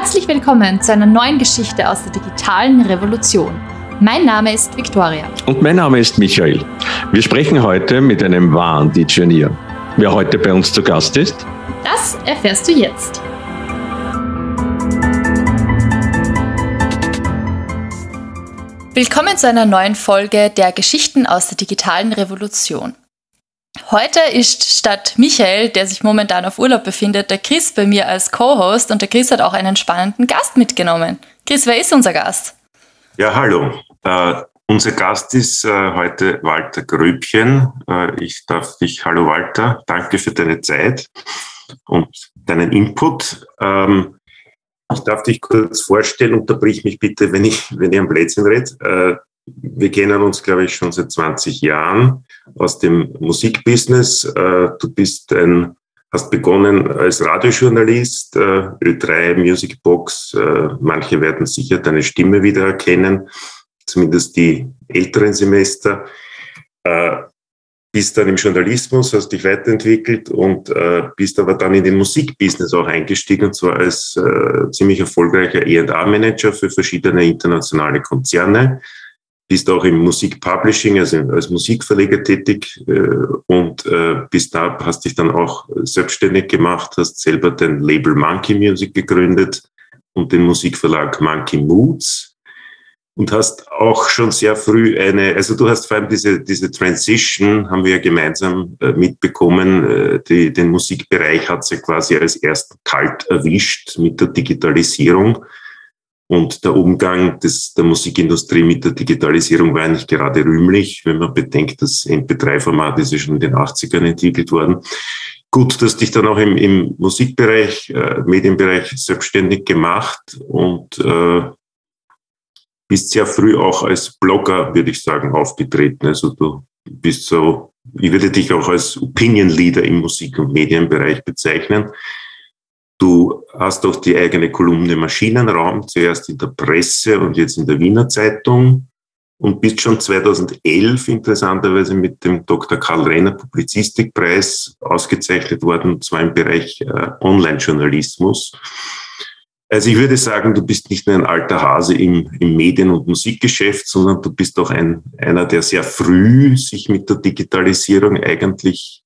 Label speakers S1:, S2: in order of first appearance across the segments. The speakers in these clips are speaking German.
S1: Herzlich willkommen zu einer neuen Geschichte aus der digitalen Revolution. Mein Name ist Viktoria.
S2: Und mein Name ist Michael. Wir sprechen heute mit einem wahren Digenier. Wer heute bei uns zu Gast ist?
S1: Das erfährst du jetzt. Willkommen zu einer neuen Folge der Geschichten aus der digitalen Revolution. Heute ist statt Michael, der sich momentan auf Urlaub befindet, der Chris bei mir als Co-Host und der Chris hat auch einen spannenden Gast mitgenommen. Chris, wer ist unser Gast?
S3: Ja, hallo. Uh, unser Gast ist uh, heute Walter Gröbchen. Uh, ich darf dich, hallo Walter, danke für deine Zeit und deinen Input. Um, ich darf dich kurz vorstellen, unterbrich mich bitte, wenn ich, wenn ich am Blödsinn rede. Wir kennen uns, glaube ich, schon seit 20 Jahren aus dem Musikbusiness. Äh, du bist ein, hast begonnen als Radiojournalist, äh, Ö3 Music Box. Äh, manche werden sicher deine Stimme wiedererkennen, zumindest die älteren Semester. Bist dann im Journalismus, hast dich weiterentwickelt und bist aber dann in den Musikbusiness auch eingestiegen, und zwar als ziemlich erfolgreicher E&A-Manager für verschiedene internationale Konzerne bist auch im Musikpublishing, also als Musikverleger tätig äh, und äh, bist da, hast dich dann auch selbstständig gemacht, hast selber den Label Monkey Music gegründet und den Musikverlag Monkey Moods und hast auch schon sehr früh eine, also du hast vor allem diese, diese Transition, haben wir ja gemeinsam äh, mitbekommen, äh, die, den Musikbereich hat sie quasi als erst kalt erwischt mit der Digitalisierung. Und der Umgang des, der Musikindustrie mit der Digitalisierung war nicht gerade rühmlich, wenn man bedenkt, das MP3-Format ist ja schon in den 80ern entwickelt worden. Gut, dass dich dann auch im, im Musikbereich, äh, Medienbereich selbstständig gemacht und äh, bist sehr früh auch als Blogger, würde ich sagen, aufgetreten. Also du bist so, ich würde dich auch als Opinion Leader im Musik- und Medienbereich bezeichnen. Du hast auch die eigene Kolumne Maschinenraum, zuerst in der Presse und jetzt in der Wiener Zeitung und bist schon 2011 interessanterweise mit dem Dr. Karl Renner Publizistikpreis ausgezeichnet worden, und zwar im Bereich äh, Online-Journalismus. Also ich würde sagen, du bist nicht nur ein alter Hase im, im Medien- und Musikgeschäft, sondern du bist auch ein, einer, der sehr früh sich mit der Digitalisierung eigentlich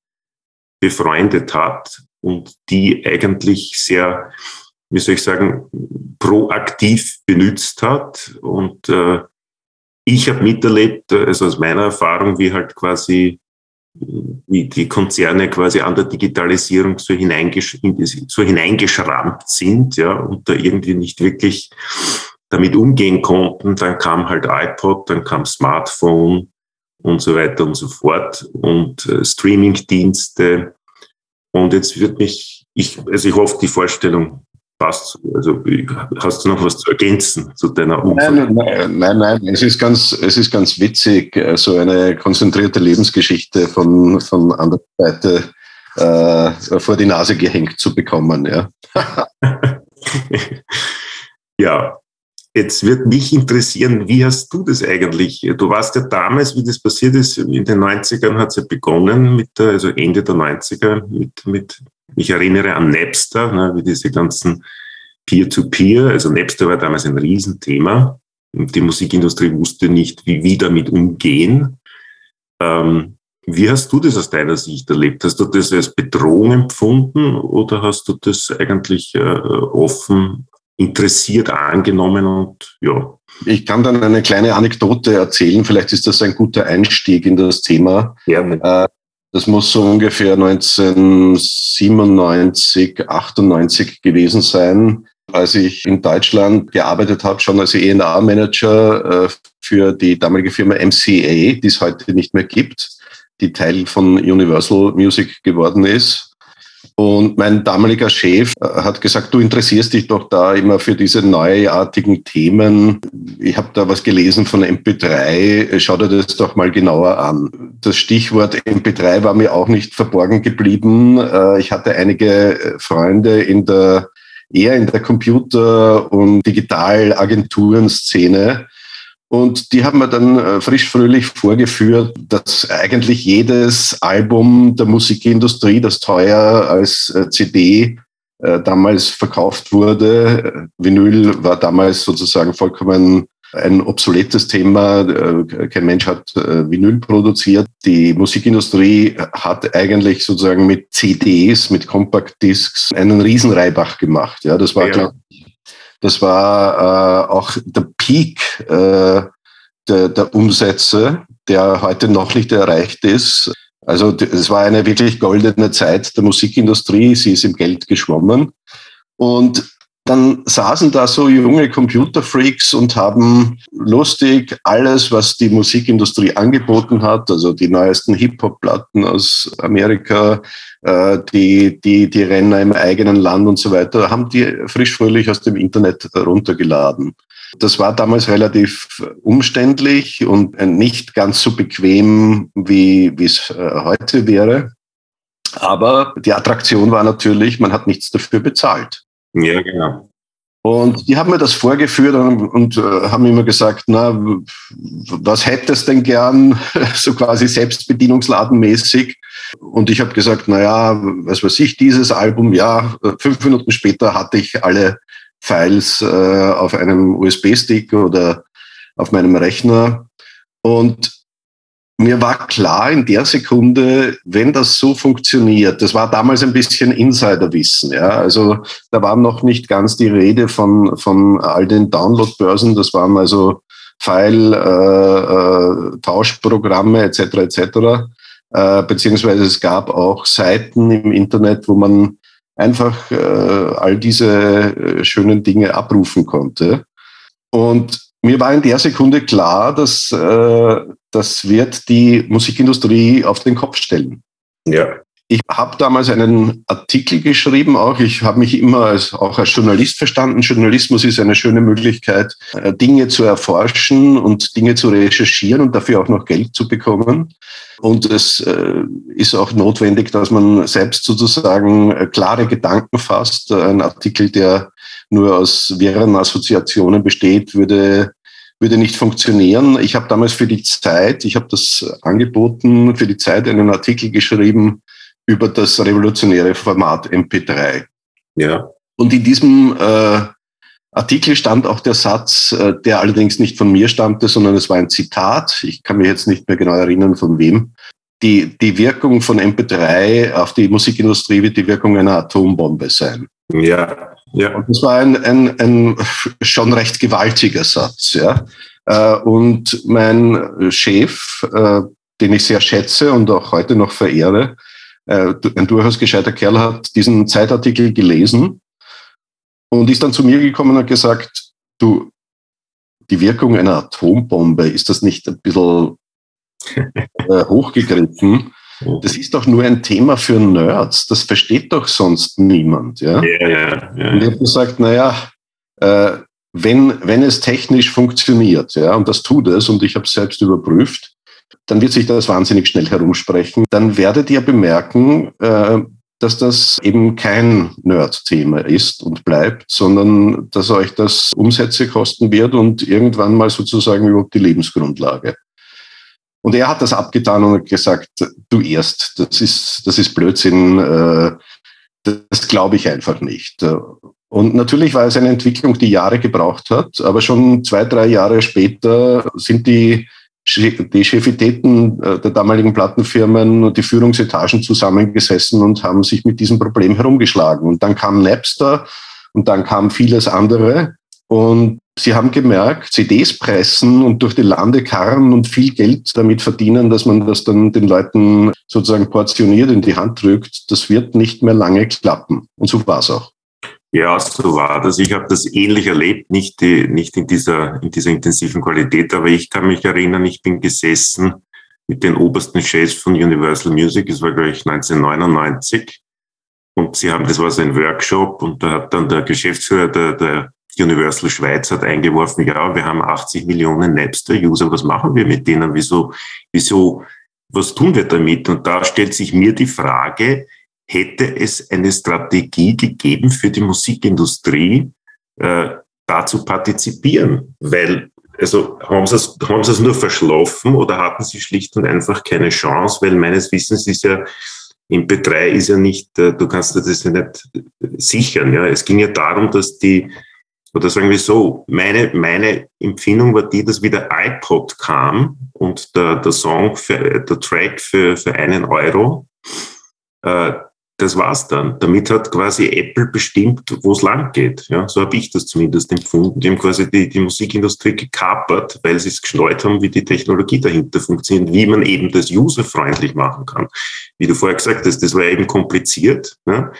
S3: befreundet hat und die eigentlich sehr, wie soll ich sagen, proaktiv benutzt hat. Und äh, ich habe miterlebt, also aus meiner Erfahrung, wie halt quasi wie die Konzerne quasi an der Digitalisierung so, hineingesch so hineingeschrammt sind, ja, und da irgendwie nicht wirklich damit umgehen konnten. Dann kam halt iPod, dann kam Smartphone und so weiter und so fort und äh, Streamingdienste und jetzt wird mich, ich, also ich hoffe, die Vorstellung passt. Also hast du noch was zu ergänzen zu deiner
S2: Umfrage? Nein, nein, nein, Es ist ganz, es ist ganz witzig, äh, so eine konzentrierte Lebensgeschichte von, von an der Seite äh, vor die Nase gehängt zu bekommen. Ja.
S3: ja, Jetzt wird mich interessieren, wie hast du das eigentlich? Du warst ja damals, wie das passiert ist, in den 90ern hat es ja begonnen, mit der, also Ende der 90er, mit, mit ich erinnere an Napster, ne, wie diese ganzen Peer-to-Peer, -Peer, also Napster war damals ein Riesenthema und die Musikindustrie wusste nicht, wie, wie damit umgehen. Ähm, wie hast du das aus deiner Sicht erlebt? Hast du das als Bedrohung empfunden oder hast du das eigentlich äh, offen interessiert angenommen und ja.
S2: Ich kann dann eine kleine Anekdote erzählen, vielleicht ist das ein guter Einstieg in das Thema. Gerne. Äh, das muss so ungefähr 1997, 98 gewesen sein, als ich in Deutschland gearbeitet habe, schon als E&A-Manager äh, für die damalige Firma MCA, die es heute nicht mehr gibt, die Teil von Universal Music geworden ist. Und mein damaliger Chef äh, hat gesagt, du interessierst dich doch da immer für diese neuartigen Themen. Ich habe da was gelesen von MP3. Schau dir das doch mal genauer an. Das Stichwort MP3 war mir auch nicht verborgen geblieben. Äh, ich hatte einige Freunde in der eher in der Computer- und Digitalagenturen-Szene, und die haben mir dann äh, frisch fröhlich vorgeführt, dass eigentlich jedes Album der Musikindustrie, das teuer als äh, CD äh, damals verkauft wurde. Vinyl war damals sozusagen vollkommen ein obsoletes Thema. Kein Mensch hat Vinyl produziert. Die Musikindustrie hat eigentlich sozusagen mit CDs, mit Compact Discs einen Riesenreibach gemacht. Ja, das war, ja. Glaub, das war äh, auch der Peak äh, der, der Umsätze, der heute noch nicht erreicht ist. Also es war eine wirklich goldene Zeit der Musikindustrie. Sie ist im Geld geschwommen. Und dann saßen da so junge Computerfreaks und haben lustig alles, was die Musikindustrie angeboten hat, also die neuesten Hip-Hop-Platten aus Amerika, äh, die, die, die Renner im eigenen Land und so weiter, haben die frisch fröhlich aus dem Internet runtergeladen. Das war damals relativ umständlich und nicht ganz so bequem, wie, es äh, heute wäre. Aber die Attraktion war natürlich, man hat nichts dafür bezahlt.
S3: Ja, genau.
S2: Und die haben mir das vorgeführt und, und äh, haben immer gesagt, na, was hättest denn gern, so quasi selbstbedienungsladenmäßig. Und ich habe gesagt, na ja, was weiß ich, dieses Album, ja, fünf Minuten später hatte ich alle Files äh, auf einem USB-Stick oder auf meinem Rechner. Und mir war klar in der Sekunde, wenn das so funktioniert, das war damals ein bisschen Insiderwissen, ja. Also da war noch nicht ganz die Rede von, von all den Download-Börsen, das waren also File-Tauschprogramme äh, äh, etc. etc. Äh, beziehungsweise es gab auch Seiten im Internet, wo man einfach äh, all diese äh, schönen Dinge abrufen konnte. Und mir war in der Sekunde klar, dass äh, das wird die Musikindustrie auf den Kopf stellen.
S3: Ja.
S2: Ich habe damals einen Artikel geschrieben, auch ich habe mich immer als, auch als Journalist verstanden. Journalismus ist eine schöne Möglichkeit, äh, Dinge zu erforschen und Dinge zu recherchieren und dafür auch noch Geld zu bekommen. Und es äh, ist auch notwendig, dass man selbst sozusagen äh, klare Gedanken fasst. Ein Artikel, der nur aus wirren Assoziationen besteht, würde würde nicht funktionieren. Ich habe damals für die Zeit, ich habe das angeboten, für die Zeit einen Artikel geschrieben über das revolutionäre Format MP3.
S3: Ja.
S2: Und in diesem äh, Artikel stand auch der Satz, äh, der allerdings nicht von mir stammte, sondern es war ein Zitat. Ich kann mich jetzt nicht mehr genau erinnern, von wem. Die, die Wirkung von MP3 auf die Musikindustrie wird die Wirkung einer Atombombe sein.
S3: Ja, ja.
S2: Und das war ein, ein, ein schon recht gewaltiger Satz. Ja. Äh, und mein Chef, äh, den ich sehr schätze und auch heute noch verehre, äh, ein durchaus gescheiter Kerl, hat diesen Zeitartikel gelesen und ist dann zu mir gekommen und hat gesagt, du, die Wirkung einer Atombombe, ist das nicht ein bisschen hochgegriffen? Das ist doch nur ein Thema für Nerds. Das versteht doch sonst niemand. Ja,
S3: ja, ja. ja.
S2: Und ich habe gesagt, naja, äh, wenn, wenn es technisch funktioniert, ja, und das tut es, und ich habe es selbst überprüft, dann wird sich das wahnsinnig schnell herumsprechen. Dann werdet ihr bemerken, äh, dass das eben kein Nerd-Thema ist und bleibt, sondern dass euch das Umsätze kosten wird und irgendwann mal sozusagen überhaupt die Lebensgrundlage. Und er hat das abgetan und gesagt, du erst, das ist, das ist Blödsinn, äh, das glaube ich einfach nicht. Und natürlich war es eine Entwicklung, die Jahre gebraucht hat, aber schon zwei, drei Jahre später sind die, die Chefitäten äh, der damaligen Plattenfirmen und die Führungsetagen zusammengesessen und haben sich mit diesem Problem herumgeschlagen. Und dann kam Napster und dann kam vieles andere. Und Sie haben gemerkt, CDs pressen und durch die Lande karren und viel Geld damit verdienen, dass man das dann den Leuten sozusagen portioniert in die Hand drückt, das wird nicht mehr lange klappen. Und so war es auch.
S3: Ja, so war das. Ich habe das ähnlich erlebt, nicht, die, nicht in, dieser, in dieser intensiven Qualität, aber ich kann mich erinnern, ich bin gesessen mit den obersten Chefs von Universal Music, es war, glaube ich, 1999. Und sie haben, das war so ein Workshop und da hat dann der Geschäftsführer der, der Universal Schweiz hat eingeworfen, ja, wir haben 80 Millionen Napster-User, was machen wir mit denen? Wieso, wieso, was tun wir damit? Und da stellt sich mir die Frage, hätte es eine Strategie gegeben für die Musikindustrie, äh, da zu partizipieren? Weil, also haben sie, es, haben sie es nur verschlafen oder hatten sie schlicht und einfach keine Chance? Weil meines Wissens ist ja MP3 ist ja nicht, äh, du kannst das ja nicht sichern. Ja. Es ging ja darum, dass die, oder sagen wir so, meine, meine Empfindung war die, dass wieder iPod kam und der, der Song, für, der Track für, für einen Euro, äh, das war's dann. Damit hat quasi Apple bestimmt, wo es lang geht. Ja, so habe ich das zumindest empfunden. Die haben quasi die, die Musikindustrie gekapert, weil sie es geschneut haben, wie die Technologie dahinter funktioniert, wie man eben das userfreundlich machen kann. Wie du vorher gesagt hast, das war eben kompliziert. Ja.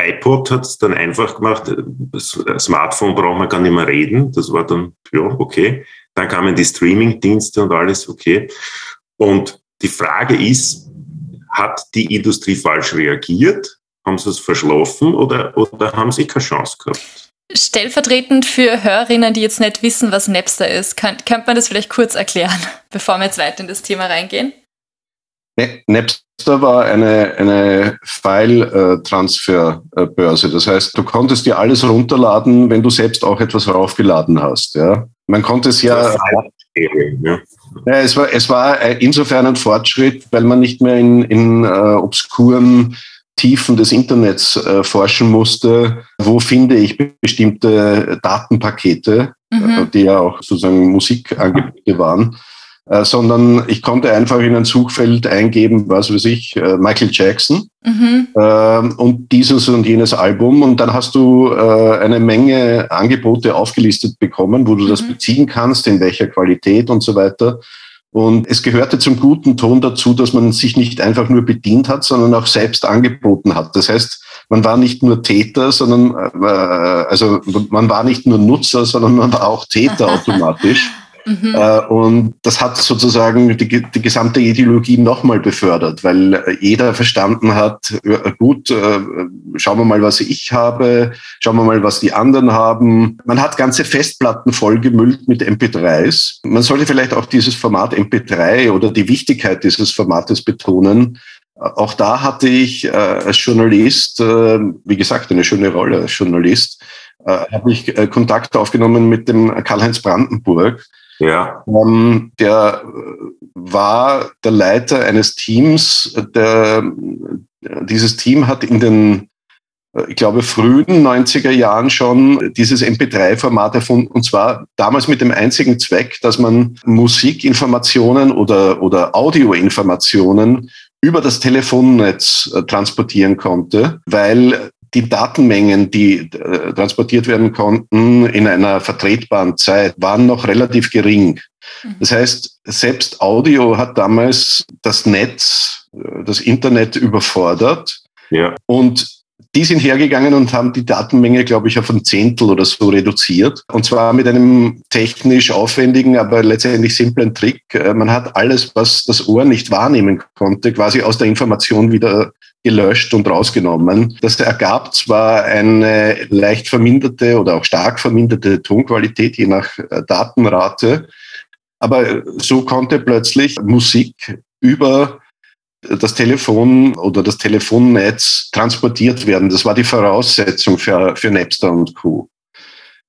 S3: iPod hat es dann einfach gemacht. Das Smartphone braucht man gar nicht mehr reden. Das war dann, ja, okay. Dann kamen die Streaming-Dienste und alles, okay. Und die Frage ist, hat die Industrie falsch reagiert? Haben sie es verschlafen oder, oder haben sie keine Chance gehabt?
S1: Stellvertretend für Hörerinnen, die jetzt nicht wissen, was Napster ist, kann, könnte man das vielleicht kurz erklären, bevor wir jetzt weiter in das Thema reingehen?
S2: Napster war eine, eine File-Transfer-Börse. Das heißt, du konntest dir alles runterladen, wenn du selbst auch etwas raufgeladen hast. Ja? Man konnte es ja. Ja. Ja, es war, es war insofern ein Fortschritt, weil man nicht mehr in, in äh, obskuren Tiefen des Internets äh, forschen musste, wo finde ich bestimmte Datenpakete, mhm. äh, die ja auch sozusagen Musikangebote waren, äh, sondern ich konnte einfach in ein Suchfeld eingeben, was weiß ich, äh, Michael Jackson mhm. äh, und dieses und jenes Album und dann hast du äh, eine Menge Angebote aufgelistet bekommen, wo du mhm. das beziehen kannst, in welcher Qualität und so weiter. Und es gehörte zum guten Ton dazu, dass man sich nicht einfach nur bedient hat, sondern auch selbst angeboten hat. Das heißt, man war nicht nur Täter, sondern äh, also man war nicht nur Nutzer, sondern man war auch Täter automatisch. Mhm. Äh, und das hat sozusagen die, die gesamte Ideologie nochmal befördert, weil äh, jeder verstanden hat, gut, äh, schauen wir mal, was ich habe, schauen wir mal, was die anderen haben. Man hat ganze Festplatten vollgemüllt mit MP3s. Man sollte vielleicht auch dieses Format MP3 oder die Wichtigkeit dieses Formates betonen. Auch da hatte ich als Journalist, wie gesagt, eine schöne Rolle als Journalist, habe ich Kontakt aufgenommen mit dem Karl-Heinz Brandenburg, ja. Ähm, der war der Leiter eines Teams. Der, dieses Team hat in den, ich glaube, frühen 90er Jahren schon dieses MP3-Format erfunden. Und zwar damals mit dem einzigen Zweck, dass man Musikinformationen oder, oder Audioinformationen über das Telefonnetz äh, transportieren konnte, weil die Datenmengen, die äh, transportiert werden konnten in einer vertretbaren Zeit, waren noch relativ gering. Mhm. Das heißt, selbst Audio hat damals das Netz, äh, das Internet überfordert. Ja. Und die sind hergegangen und haben die Datenmenge, glaube ich, auf ein Zehntel oder so reduziert. Und zwar mit einem technisch aufwendigen, aber letztendlich simplen Trick. Äh, man hat alles, was das Ohr nicht wahrnehmen konnte, quasi aus der Information wieder gelöscht und rausgenommen. Das ergab zwar eine leicht verminderte oder auch stark verminderte Tonqualität, je nach äh, Datenrate, aber so konnte plötzlich Musik über das Telefon oder das Telefonnetz transportiert werden. Das war die Voraussetzung für, für Napster und Co.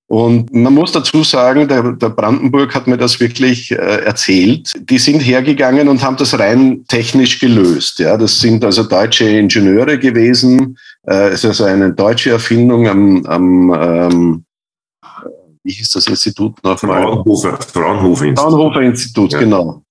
S2: Und man muss dazu sagen, der, der Brandenburg hat mir das wirklich äh, erzählt. Die sind hergegangen und haben das rein technisch gelöst. Ja, das sind also deutsche Ingenieure gewesen. Äh, es ist also eine deutsche Erfindung am, am ähm, wie hieß das Institut
S3: nochmal? Fraunhofer, Fraunhofer
S2: Institut. Fraunhofer Institut, ja. genau.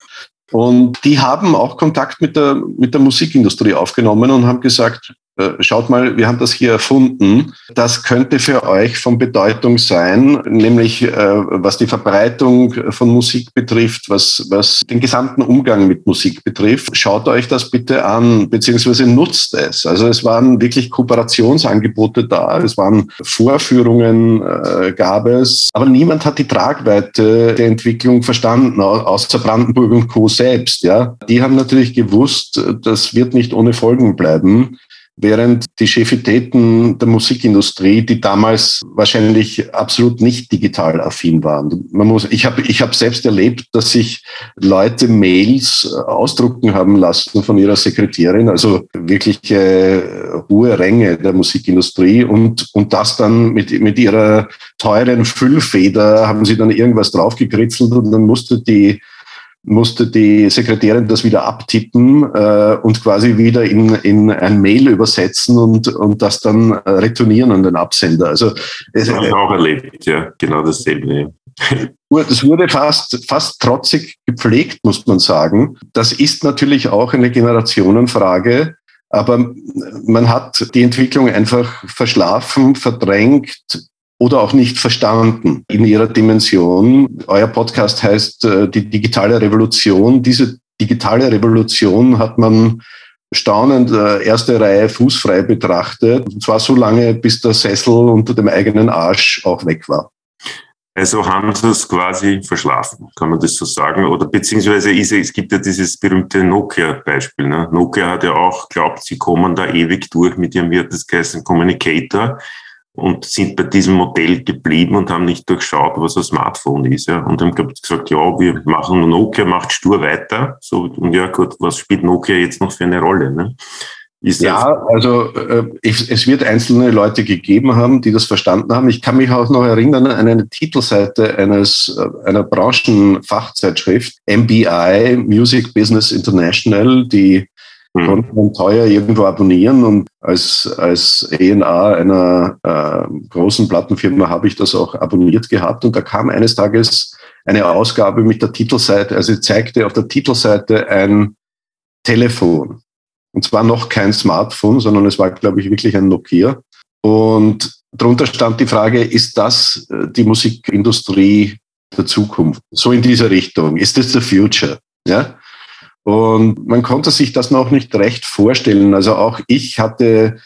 S2: Und die haben auch Kontakt mit der, mit der Musikindustrie aufgenommen und haben gesagt, äh, schaut mal, wir haben das hier erfunden. Das könnte für euch von Bedeutung sein, nämlich äh, was die Verbreitung von Musik betrifft, was, was den gesamten Umgang mit Musik betrifft. Schaut euch das bitte an, beziehungsweise nutzt es. Also es waren wirklich Kooperationsangebote da, es waren Vorführungen, äh, gab es, aber niemand hat die Tragweite der Entwicklung verstanden, außer Brandenburg und Co. selbst. Ja, Die haben natürlich gewusst, das wird nicht ohne Folgen bleiben während die Chefitäten der Musikindustrie, die damals wahrscheinlich absolut nicht digital affin waren. Man muss, ich habe ich hab selbst erlebt, dass sich Leute Mails ausdrucken haben lassen von ihrer Sekretärin, also wirklich äh, hohe Ränge der Musikindustrie und, und das dann mit, mit ihrer teuren Füllfeder haben sie dann irgendwas draufgekritzelt und dann musste die musste die Sekretärin das wieder abtippen äh, und quasi wieder in, in ein Mail übersetzen und, und das dann äh, retournieren an den Absender. Also
S3: das habe ich auch erlebt, ja, genau dasselbe.
S2: Das wurde fast, fast trotzig gepflegt, muss man sagen. Das ist natürlich auch eine Generationenfrage. Aber man hat die Entwicklung einfach verschlafen, verdrängt oder auch nicht verstanden in ihrer Dimension. Euer Podcast heißt äh, die digitale Revolution. Diese digitale Revolution hat man staunend äh, erste Reihe fußfrei betrachtet. Und zwar so lange, bis der Sessel unter dem eigenen Arsch auch weg war.
S3: Also haben sie es quasi verschlafen, kann man das so sagen? Oder beziehungsweise ist, es gibt ja dieses berühmte Nokia-Beispiel. Ne? Nokia hat ja auch glaubt, sie kommen da ewig durch mit ihrem, wie hat das geheißen, Communicator und sind bei diesem Modell geblieben und haben nicht durchschaut, was ein Smartphone ist. Ja. Und haben gesagt, ja, wir machen Nokia, macht stur weiter. So, und ja gut, was spielt Nokia jetzt noch für eine Rolle? Ne?
S2: Ja, also äh, ich, es wird einzelne Leute gegeben haben, die das verstanden haben. Ich kann mich auch noch erinnern an eine Titelseite eines äh, einer Branchenfachzeitschrift, MBI, Music Business International, die mhm. konnte man teuer irgendwo abonnieren und als, als ENA einer äh, großen Plattenfirma habe ich das auch abonniert gehabt und da kam eines Tages eine Ausgabe mit der Titelseite, also zeigte auf der Titelseite ein Telefon und zwar noch kein Smartphone, sondern es war, glaube ich, wirklich ein Nokia. Und darunter stand die Frage, ist das äh, die Musikindustrie der Zukunft? So in dieser Richtung. Ist das the future? Ja? Und man konnte sich das noch nicht recht vorstellen. Also auch ich hatte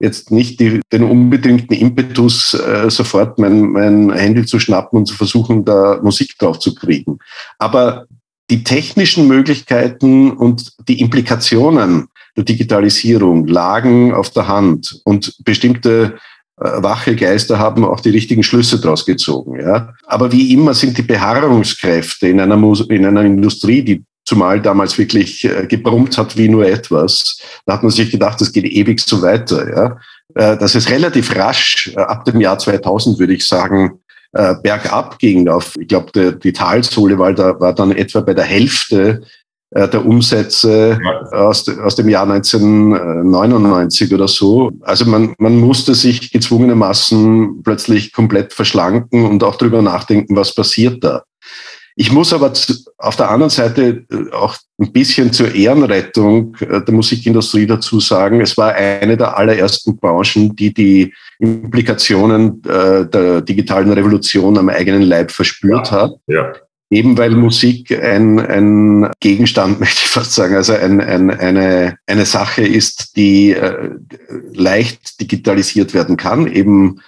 S2: jetzt nicht die, den unbedingten Impetus, äh, sofort mein, mein Handy zu schnappen und zu versuchen, da Musik drauf zu kriegen. Aber die technischen Möglichkeiten und die Implikationen der Digitalisierung lagen auf der Hand und bestimmte äh, wache Geister haben auch die richtigen Schlüsse daraus gezogen. Ja. Aber wie immer sind die Beharrungskräfte in einer, in einer Industrie, die zumal damals wirklich äh, gebrummt hat wie nur etwas, da hat man sich gedacht, das geht ewig so weiter. Ja. Äh, dass es relativ rasch, ab dem Jahr 2000 würde ich sagen, bergab ging auf, ich glaube, die Talsohle war, da, war dann etwa bei der Hälfte äh, der Umsätze aus, aus dem Jahr 1999 oder so. Also man, man musste sich gezwungenermaßen plötzlich komplett verschlanken und auch darüber nachdenken, was passiert da. Ich muss aber auf der anderen Seite äh, auch ein bisschen zur Ehrenrettung äh, der Musikindustrie dazu sagen, es war eine der allerersten Branchen, die die Implikationen der digitalen Revolution am eigenen Leib verspürt ja, hat. Ja. Eben weil Musik ein, ein Gegenstand, möchte ich fast sagen, also ein, ein, eine, eine Sache ist, die äh, leicht digitalisiert werden kann, eben äh,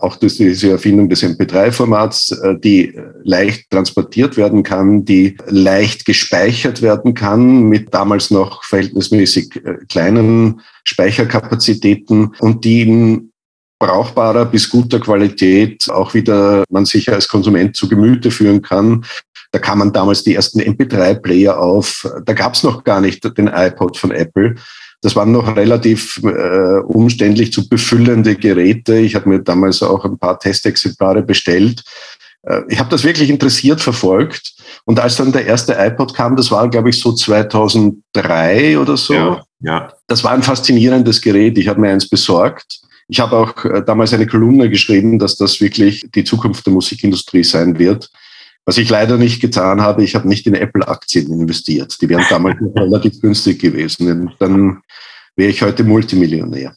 S2: auch durch diese Erfindung des MP3-Formats, äh, die leicht transportiert werden kann, die leicht gespeichert werden kann mit damals noch verhältnismäßig äh, kleinen Speicherkapazitäten und die in brauchbarer bis guter Qualität auch wieder man sich als Konsument zu Gemüte führen kann. Da kam man damals die ersten MP3-Player auf. Da gab es noch gar nicht den iPod von Apple. Das waren noch relativ äh, umständlich zu befüllende Geräte. Ich habe mir damals auch ein paar Testexemplare bestellt. Äh, ich habe das wirklich interessiert verfolgt. Und als dann der erste iPod kam, das war, glaube ich, so 2003 oder so. Ja, ja. Das war ein faszinierendes Gerät. Ich habe mir eins besorgt ich habe auch äh, damals eine Kolumne geschrieben, dass das wirklich die Zukunft der Musikindustrie sein wird. Was ich leider nicht getan habe, ich habe nicht in Apple-Aktien investiert. Die wären damals relativ günstig gewesen. Dann wäre ich heute Multimillionär.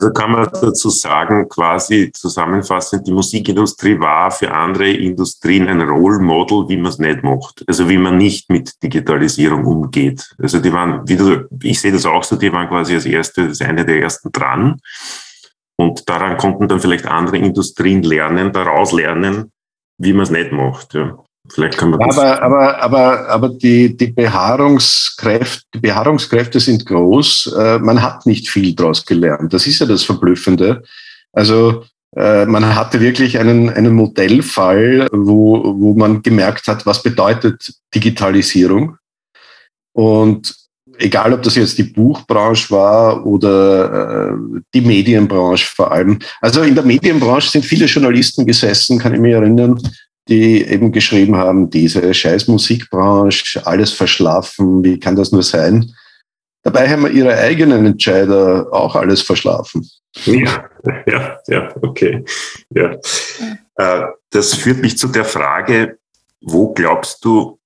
S3: Also kann man dazu sagen, quasi zusammenfassend, die Musikindustrie war für andere Industrien ein Role Model, wie man es nicht macht. Also wie man nicht mit Digitalisierung umgeht. Also die waren, du, ich sehe das auch so, die waren quasi als erste, das eine der ersten dran. Und daran konnten dann vielleicht andere Industrien lernen, daraus lernen, wie man es nicht macht. Ja.
S2: Vielleicht kann man das aber, aber, aber, aber die, die, Behaarungskräfte, die Behaarungskräfte sind groß. Äh, man hat nicht viel daraus gelernt. Das ist ja das Verblüffende. Also äh, man hatte wirklich einen, einen Modellfall, wo, wo man gemerkt hat, was bedeutet Digitalisierung. Und egal ob das jetzt die Buchbranche war oder äh, die Medienbranche vor allem. Also in der Medienbranche sind viele Journalisten gesessen, kann ich mich erinnern, die eben geschrieben haben, diese scheiß Musikbranche, alles verschlafen, wie kann das nur sein? Dabei haben wir ihre eigenen Entscheider auch alles verschlafen.
S3: Ja, ja, ja, okay. Ja. Äh, das führt mich zu der Frage, wo glaubst du,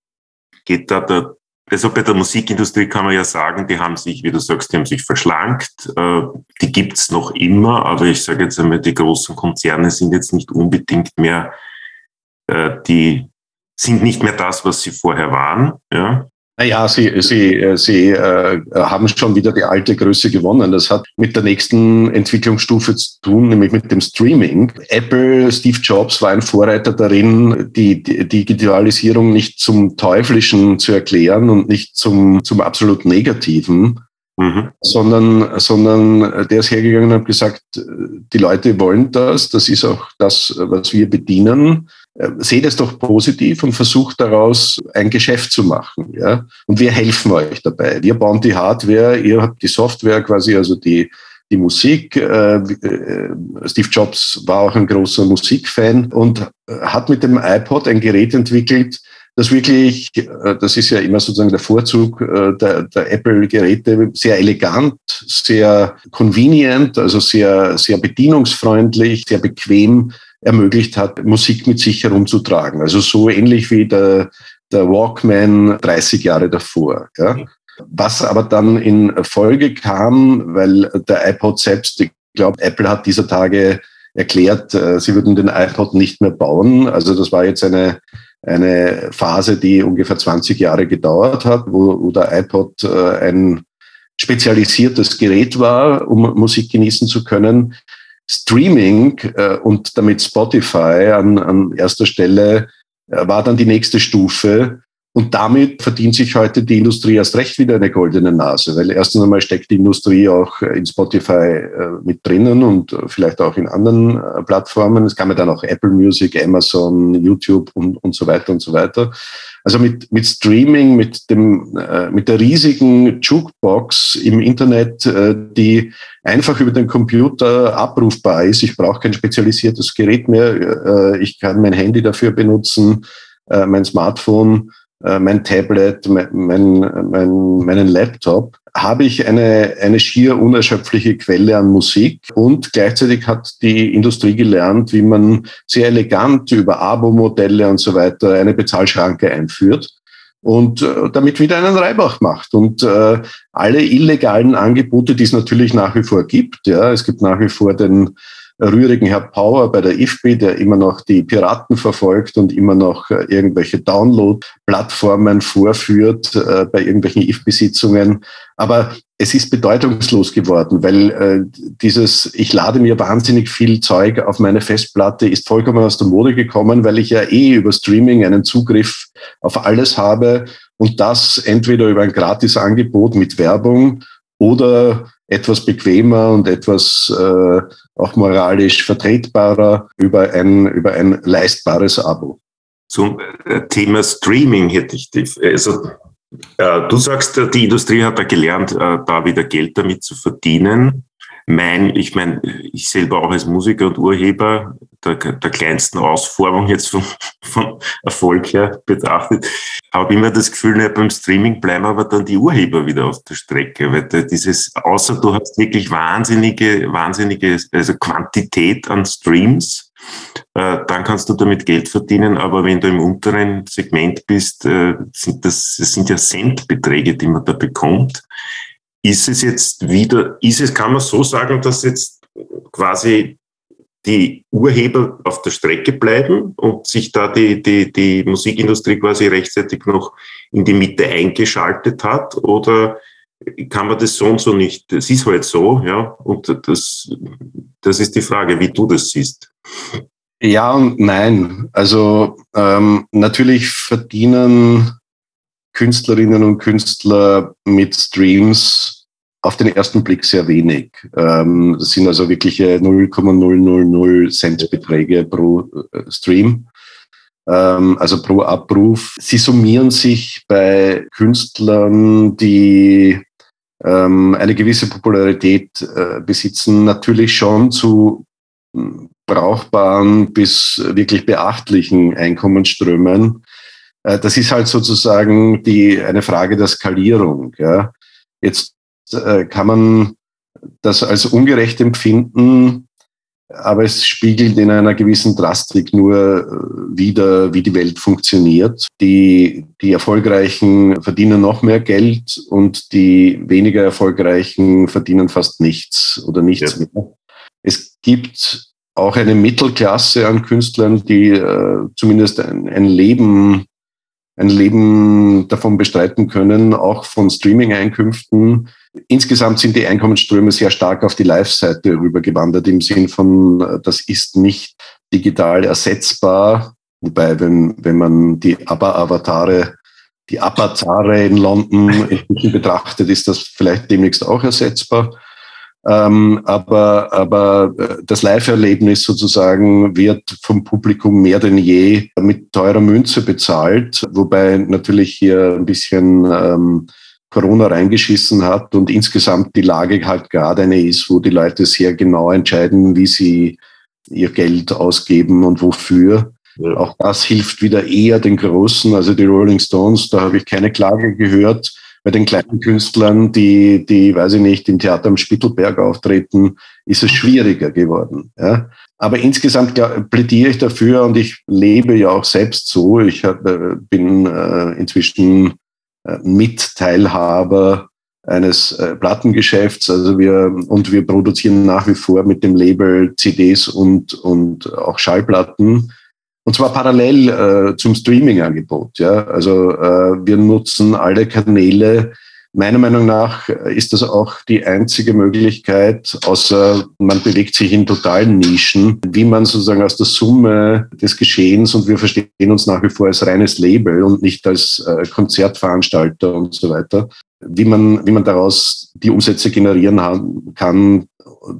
S3: geht da der, also bei der Musikindustrie kann man ja sagen, die haben sich, wie du sagst, die haben sich verschlankt, äh, die gibt's noch immer, aber ich sage jetzt einmal, die großen Konzerne sind jetzt nicht unbedingt mehr, äh, die sind nicht mehr das, was sie vorher waren. Ja.
S2: Naja, sie, sie, äh, sie äh, haben schon wieder die alte Größe gewonnen. Das hat mit der nächsten Entwicklungsstufe zu tun, nämlich mit dem Streaming. Apple, Steve Jobs war ein Vorreiter darin, die, die Digitalisierung nicht zum Teuflischen zu erklären und nicht zum, zum absolut Negativen. Mhm. sondern, sondern der ist hergegangen und hat gesagt, die Leute wollen das, das ist auch das, was wir bedienen. Äh, seht es doch positiv und versucht daraus ein Geschäft zu machen. Ja? Und wir helfen euch dabei. Wir bauen die Hardware, ihr habt die Software quasi, also die, die Musik. Äh, äh, Steve Jobs war auch ein großer Musikfan und hat mit dem iPod ein Gerät entwickelt, das wirklich, das ist ja immer sozusagen der Vorzug der, der Apple-Geräte, sehr elegant, sehr convenient, also sehr, sehr bedienungsfreundlich, sehr bequem ermöglicht hat, Musik mit sich herumzutragen. Also so ähnlich wie der, der Walkman 30 Jahre davor. Ja. Was aber dann in Folge kam, weil der iPod selbst, ich glaube, Apple hat dieser Tage erklärt, äh, sie würden den iPod nicht mehr bauen. Also das war jetzt eine, eine Phase, die ungefähr 20 Jahre gedauert hat, wo, wo der iPod äh, ein spezialisiertes Gerät war, um Musik genießen zu können. Streaming äh, und damit Spotify an, an erster Stelle äh, war dann die nächste Stufe. Und damit verdient sich heute die Industrie erst recht wieder eine goldene Nase, weil erstens einmal steckt die Industrie auch in Spotify äh, mit drinnen und vielleicht auch in anderen äh, Plattformen. Es kann man dann auch Apple Music, Amazon, YouTube und, und so weiter und so weiter. Also mit, mit Streaming, mit, dem, äh, mit der riesigen Jukebox im Internet, äh, die einfach über den Computer abrufbar ist. Ich brauche kein spezialisiertes Gerät mehr. Äh, ich kann mein Handy dafür benutzen, äh, mein Smartphone, äh, mein Tablet, mein, mein, meinen Laptop habe ich eine, eine schier unerschöpfliche Quelle an Musik und gleichzeitig hat die Industrie gelernt, wie man sehr elegant über Abo-Modelle und so weiter eine Bezahlschranke einführt und äh, damit wieder einen Reibach macht. Und äh, alle illegalen Angebote, die es natürlich nach wie vor gibt, ja, es gibt nach wie vor den rührigen Herr Power bei der IFBI, der immer noch die Piraten verfolgt und immer noch äh, irgendwelche Download-Plattformen vorführt äh, bei irgendwelchen IFBI-Sitzungen. Aber es ist bedeutungslos geworden, weil äh, dieses, ich lade mir wahnsinnig viel Zeug auf meine Festplatte, ist vollkommen aus der Mode gekommen, weil ich ja eh über Streaming einen Zugriff auf alles habe und das entweder über ein Gratisangebot mit Werbung oder etwas bequemer und etwas äh, auch moralisch vertretbarer über ein, über ein leistbares Abo.
S3: Zum äh, Thema Streaming hätte ich die, also äh, du sagst, die Industrie hat da gelernt, äh, da wieder Geld damit zu verdienen mein, ich meine, ich selber auch als Musiker und Urheber der, der kleinsten Ausformung jetzt von, von Erfolg her betrachtet, habe immer das Gefühl, ja, beim Streaming bleiben aber dann die Urheber wieder auf der Strecke, weil dieses, außer du hast wirklich wahnsinnige, wahnsinnige, also Quantität an Streams, äh, dann kannst du damit Geld verdienen, aber wenn du im unteren Segment bist, äh, sind das, das sind ja Centbeträge, die man da bekommt ist es jetzt wieder, ist es, kann man so sagen, dass jetzt quasi die Urheber auf der Strecke bleiben und sich da die, die, die Musikindustrie quasi rechtzeitig noch in die Mitte eingeschaltet hat? Oder kann man das so und so nicht? Das ist halt so, ja. Und das, das ist die Frage, wie du das siehst.
S2: Ja und nein. Also ähm, natürlich verdienen Künstlerinnen und Künstler mit Streams auf den ersten Blick sehr wenig. Ähm, das sind also wirkliche 0,000 Cent Beträge pro äh, Stream, ähm, also pro Abruf. Sie summieren sich bei Künstlern, die ähm, eine gewisse Popularität äh, besitzen, natürlich schon zu brauchbaren bis wirklich beachtlichen Einkommensströmen. Äh, das ist halt sozusagen die, eine Frage der Skalierung. Ja. Jetzt äh, kann man das als ungerecht empfinden, aber es spiegelt in einer gewissen Drastik nur äh, wieder, wie die Welt funktioniert. Die, die Erfolgreichen verdienen noch mehr Geld und die weniger Erfolgreichen verdienen fast nichts oder nichts ja. mehr. Es gibt auch eine Mittelklasse an Künstlern, die äh, zumindest ein, ein Leben ein Leben davon bestreiten können, auch von Streaming-Einkünften. Insgesamt sind die Einkommensströme sehr stark auf die Live-Seite rübergewandert, im Sinn von, äh, das ist nicht digital ersetzbar. Wobei, wenn, wenn man die ABBA-Avatare, die Avatare in London betrachtet, ist das vielleicht demnächst auch ersetzbar. Ähm, aber, aber äh, das Live-Erlebnis sozusagen wird vom Publikum mehr denn je mit teurer Münze bezahlt, wobei natürlich hier ein bisschen ähm, Corona reingeschissen hat und insgesamt die Lage halt gerade eine ist, wo die Leute sehr genau entscheiden, wie sie ihr Geld ausgeben und wofür. Ja. Auch das hilft wieder eher den Großen, also die Rolling Stones, da habe ich keine Klage gehört bei den kleinen Künstlern, die, die, weiß ich nicht, im Theater am Spittelberg auftreten, ist es schwieriger geworden. Ja? Aber insgesamt plädiere ich dafür und ich lebe ja auch selbst so. Ich hab, äh, bin äh, inzwischen Mitteilhaber eines äh, Plattengeschäfts. Also wir, und wir produzieren nach wie vor mit dem Label CDs und, und auch Schallplatten. Und zwar parallel äh, zum Streaming-Angebot. Ja? Also äh, wir nutzen alle Kanäle. Meiner Meinung nach ist das auch die einzige Möglichkeit, außer man bewegt sich in totalen Nischen, wie man sozusagen aus der Summe des Geschehens und wir verstehen uns nach wie vor als reines Label und nicht als äh, Konzertveranstalter und so weiter, wie man, wie man daraus die Umsätze generieren kann,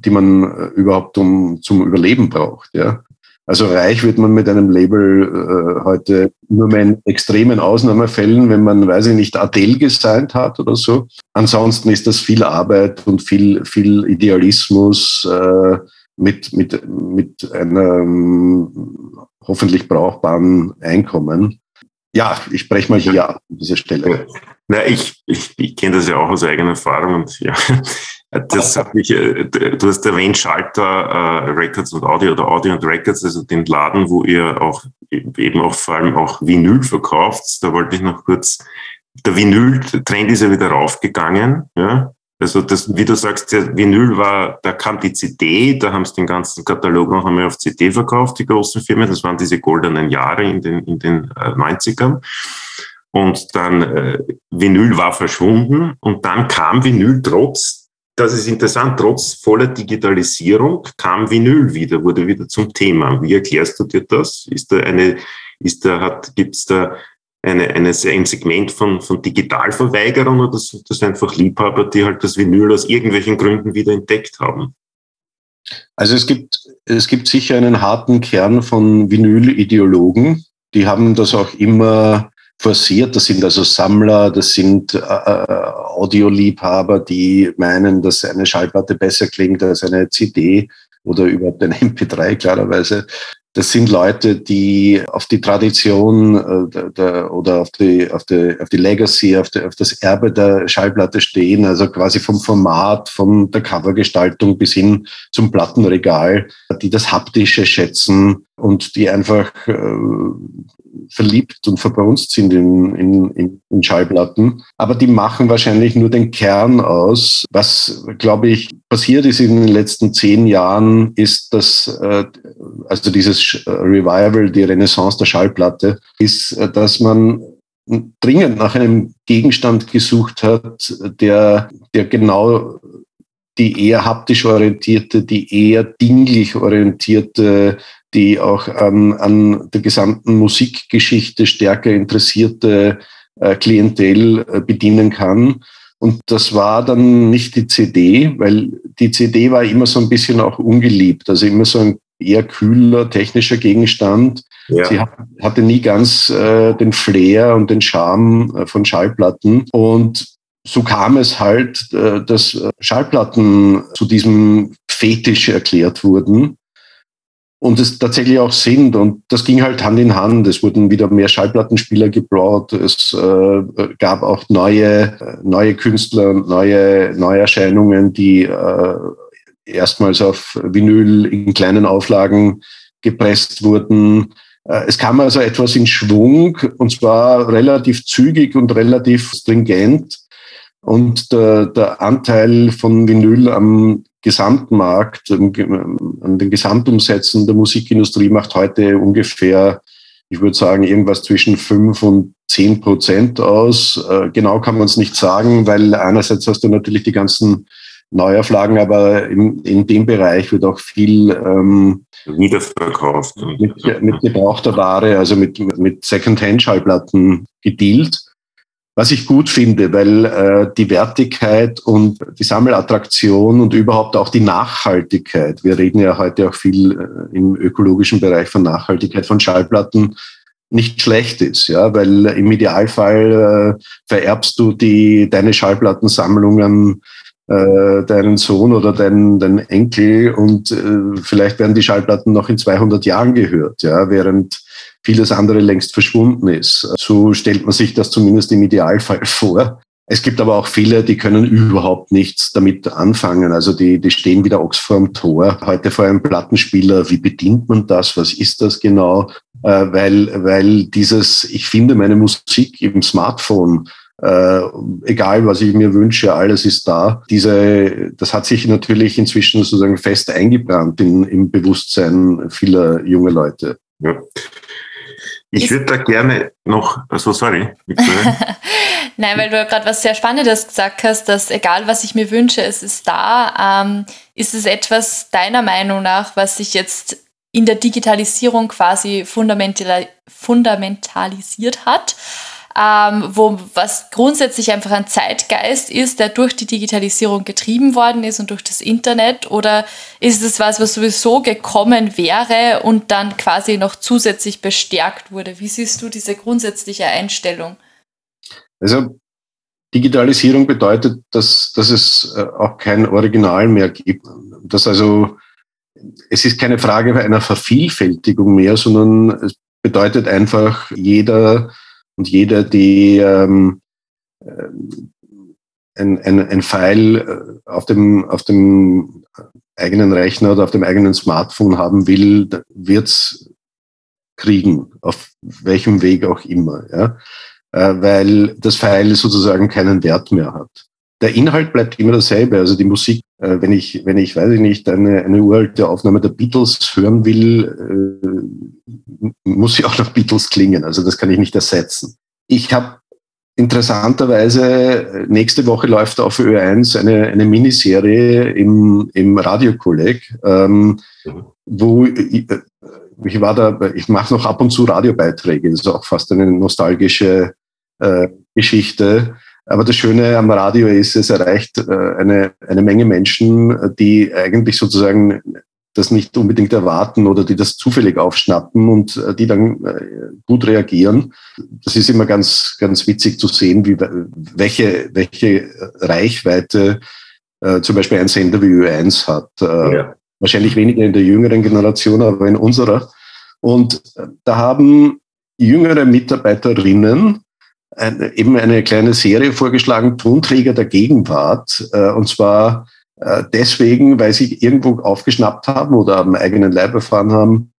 S2: die man äh, überhaupt um, zum Überleben braucht. Ja. Also reich wird man mit einem Label äh, heute nur mehr in extremen Ausnahmefällen, wenn man, weiß ich nicht, Adele gesigned hat oder so. Ansonsten ist das viel Arbeit und viel, viel Idealismus äh, mit, mit, mit einem hoffentlich brauchbaren Einkommen. Ja, ich spreche mal hier an dieser Stelle.
S3: Na, ich, ich, ich kenne das ja auch aus eigener Erfahrung und ja, das hat mich, äh, du hast erwähnt Schalter äh, Records und Audio oder Audio und Records, also den Laden, wo ihr auch eben auch vor allem auch Vinyl verkauft. Da wollte ich noch kurz, der Vinyl-Trend ist ja wieder raufgegangen, ja. Also das, wie du sagst, der Vinyl war, da kam die CD, da haben sie den ganzen Katalog noch einmal auf CD verkauft, die großen Firmen. Das waren diese goldenen Jahre in den, in den äh, 90ern. Und dann äh, Vinyl war verschwunden und dann kam Vinyl trotz das ist interessant, trotz voller Digitalisierung kam Vinyl wieder, wurde wieder zum Thema. Wie erklärst du dir das? Ist da eine, ist da, hat, gibt's da eine, eine, ein Segment von, von Digitalverweigerung oder sind das einfach Liebhaber, die halt das Vinyl aus irgendwelchen Gründen wieder entdeckt haben?
S2: Also es gibt, es gibt sicher einen harten Kern von Vinyl-Ideologen. Die haben das auch immer forciert. Das sind also Sammler, das sind äh, äh, Audioliebhaber, die meinen, dass eine Schallplatte besser klingt als eine CD oder überhaupt ein MP3 klarerweise. Das sind Leute, die auf die Tradition äh, der, der, oder auf die, auf, die, auf die Legacy, auf, die, auf das Erbe der Schallplatte stehen, also quasi vom Format, von der Covergestaltung bis hin zum Plattenregal, die das Haptische schätzen und die einfach äh, verliebt und verbrunst sind in, in, in Schallplatten. Aber die machen wahrscheinlich nur den Kern aus. Was, glaube ich, passiert ist in den letzten zehn Jahren, ist, dass äh, also dieses Revival, die Renaissance der Schallplatte, ist, äh, dass man dringend nach einem Gegenstand gesucht hat, der, der genau die eher haptisch orientierte, die eher dinglich orientierte die auch ähm, an der gesamten Musikgeschichte stärker interessierte äh, Klientel äh, bedienen kann. Und das war dann nicht die CD, weil die CD war immer so ein bisschen auch ungeliebt, also immer so ein eher kühler technischer Gegenstand. Ja. Sie hat, hatte nie ganz äh, den Flair und den Charme äh, von Schallplatten. Und so kam es halt, äh, dass Schallplatten zu diesem Fetisch erklärt wurden. Und es tatsächlich auch sind. Und das ging halt Hand in Hand. Es wurden wieder mehr Schallplattenspieler gebraut. Es äh, gab auch neue, neue Künstler und neue Neuerscheinungen, die äh, erstmals auf Vinyl in kleinen Auflagen gepresst wurden. Äh, es kam also etwas in Schwung und zwar relativ zügig und relativ stringent. Und der, der Anteil von Vinyl am Gesamtmarkt, an den Gesamtumsätzen der Musikindustrie macht heute ungefähr, ich würde sagen, irgendwas zwischen fünf und zehn Prozent aus. Äh, genau kann man es nicht sagen, weil einerseits hast du natürlich die ganzen Neuauflagen, aber in, in dem Bereich wird auch viel ähm,
S3: wiederverkauft.
S2: Mit, mit gebrauchter Ware, also mit, mit Second-Hand-Schallplatten gedealt. Was ich gut finde, weil äh, die Wertigkeit und die Sammelattraktion und überhaupt auch die Nachhaltigkeit, wir reden ja heute auch viel äh, im ökologischen Bereich von Nachhaltigkeit von Schallplatten, nicht schlecht ist, ja, weil im Idealfall äh, vererbst du die deine Schallplattensammlungen äh, deinen Sohn oder deinen, deinen Enkel und äh, vielleicht werden die Schallplatten noch in 200 Jahren gehört, ja, während vieles andere längst verschwunden ist. So stellt man sich das zumindest im Idealfall vor. Es gibt aber auch viele, die können überhaupt nichts damit anfangen. Also die, die stehen wieder Ochs vorm Tor. Heute vor einem Plattenspieler, wie bedient man das? Was ist das genau? Äh, weil, weil dieses, ich finde meine Musik im Smartphone, äh, egal was ich mir wünsche, alles ist da. Diese, das hat sich natürlich inzwischen sozusagen fest eingebrannt in, im Bewusstsein vieler junge Leute. Ja.
S3: Ich würde da gerne noch, also sorry.
S1: Nein, weil du ja gerade was sehr Spannendes gesagt hast, dass egal was ich mir wünsche, es ist da. Ähm, ist es etwas deiner Meinung nach, was sich jetzt in der Digitalisierung quasi fundamental, fundamentalisiert hat? Ähm, wo was grundsätzlich einfach ein Zeitgeist ist, der durch die Digitalisierung getrieben worden ist und durch das Internet? Oder ist es was, was sowieso gekommen wäre und dann quasi noch zusätzlich bestärkt wurde? Wie siehst du diese grundsätzliche Einstellung?
S2: Also Digitalisierung bedeutet, dass, dass es äh, auch kein Original mehr gibt. Dass also es ist keine Frage einer Vervielfältigung mehr, sondern es bedeutet einfach, jeder und jeder, die ähm, äh, ein, ein, ein File äh, auf dem, auf dem eigenen Rechner oder auf dem eigenen Smartphone haben will, wird's kriegen, auf welchem Weg auch immer, ja? Äh, weil das File sozusagen keinen Wert mehr hat. Der Inhalt bleibt immer dasselbe. Also die Musik, wenn ich, wenn ich, weiß ich nicht, eine, eine uralte Aufnahme der Beatles hören will, äh, muss sie auch nach Beatles klingen. Also das kann ich nicht ersetzen. Ich habe interessanterweise, nächste Woche läuft auf Ö1 eine, eine Miniserie im, im Radiokolleg, ähm, wo ich, ich war da, ich mache noch ab und zu Radiobeiträge, das ist auch fast eine nostalgische äh, Geschichte. Aber das Schöne am Radio ist, es erreicht äh, eine, eine Menge Menschen, die eigentlich sozusagen das nicht unbedingt erwarten oder die das zufällig aufschnappen und äh, die dann äh, gut reagieren. Das ist immer ganz, ganz witzig zu sehen, wie, welche, welche Reichweite äh, zum Beispiel ein Sender wie Ö1 hat. Äh, ja. Wahrscheinlich weniger in der jüngeren Generation, aber in unserer. Und da haben jüngere Mitarbeiterinnen ein, eben eine kleine Serie vorgeschlagen, Tonträger der Gegenwart. Äh, und zwar äh, deswegen, weil sie irgendwo aufgeschnappt haben oder am eigenen Leib erfahren haben,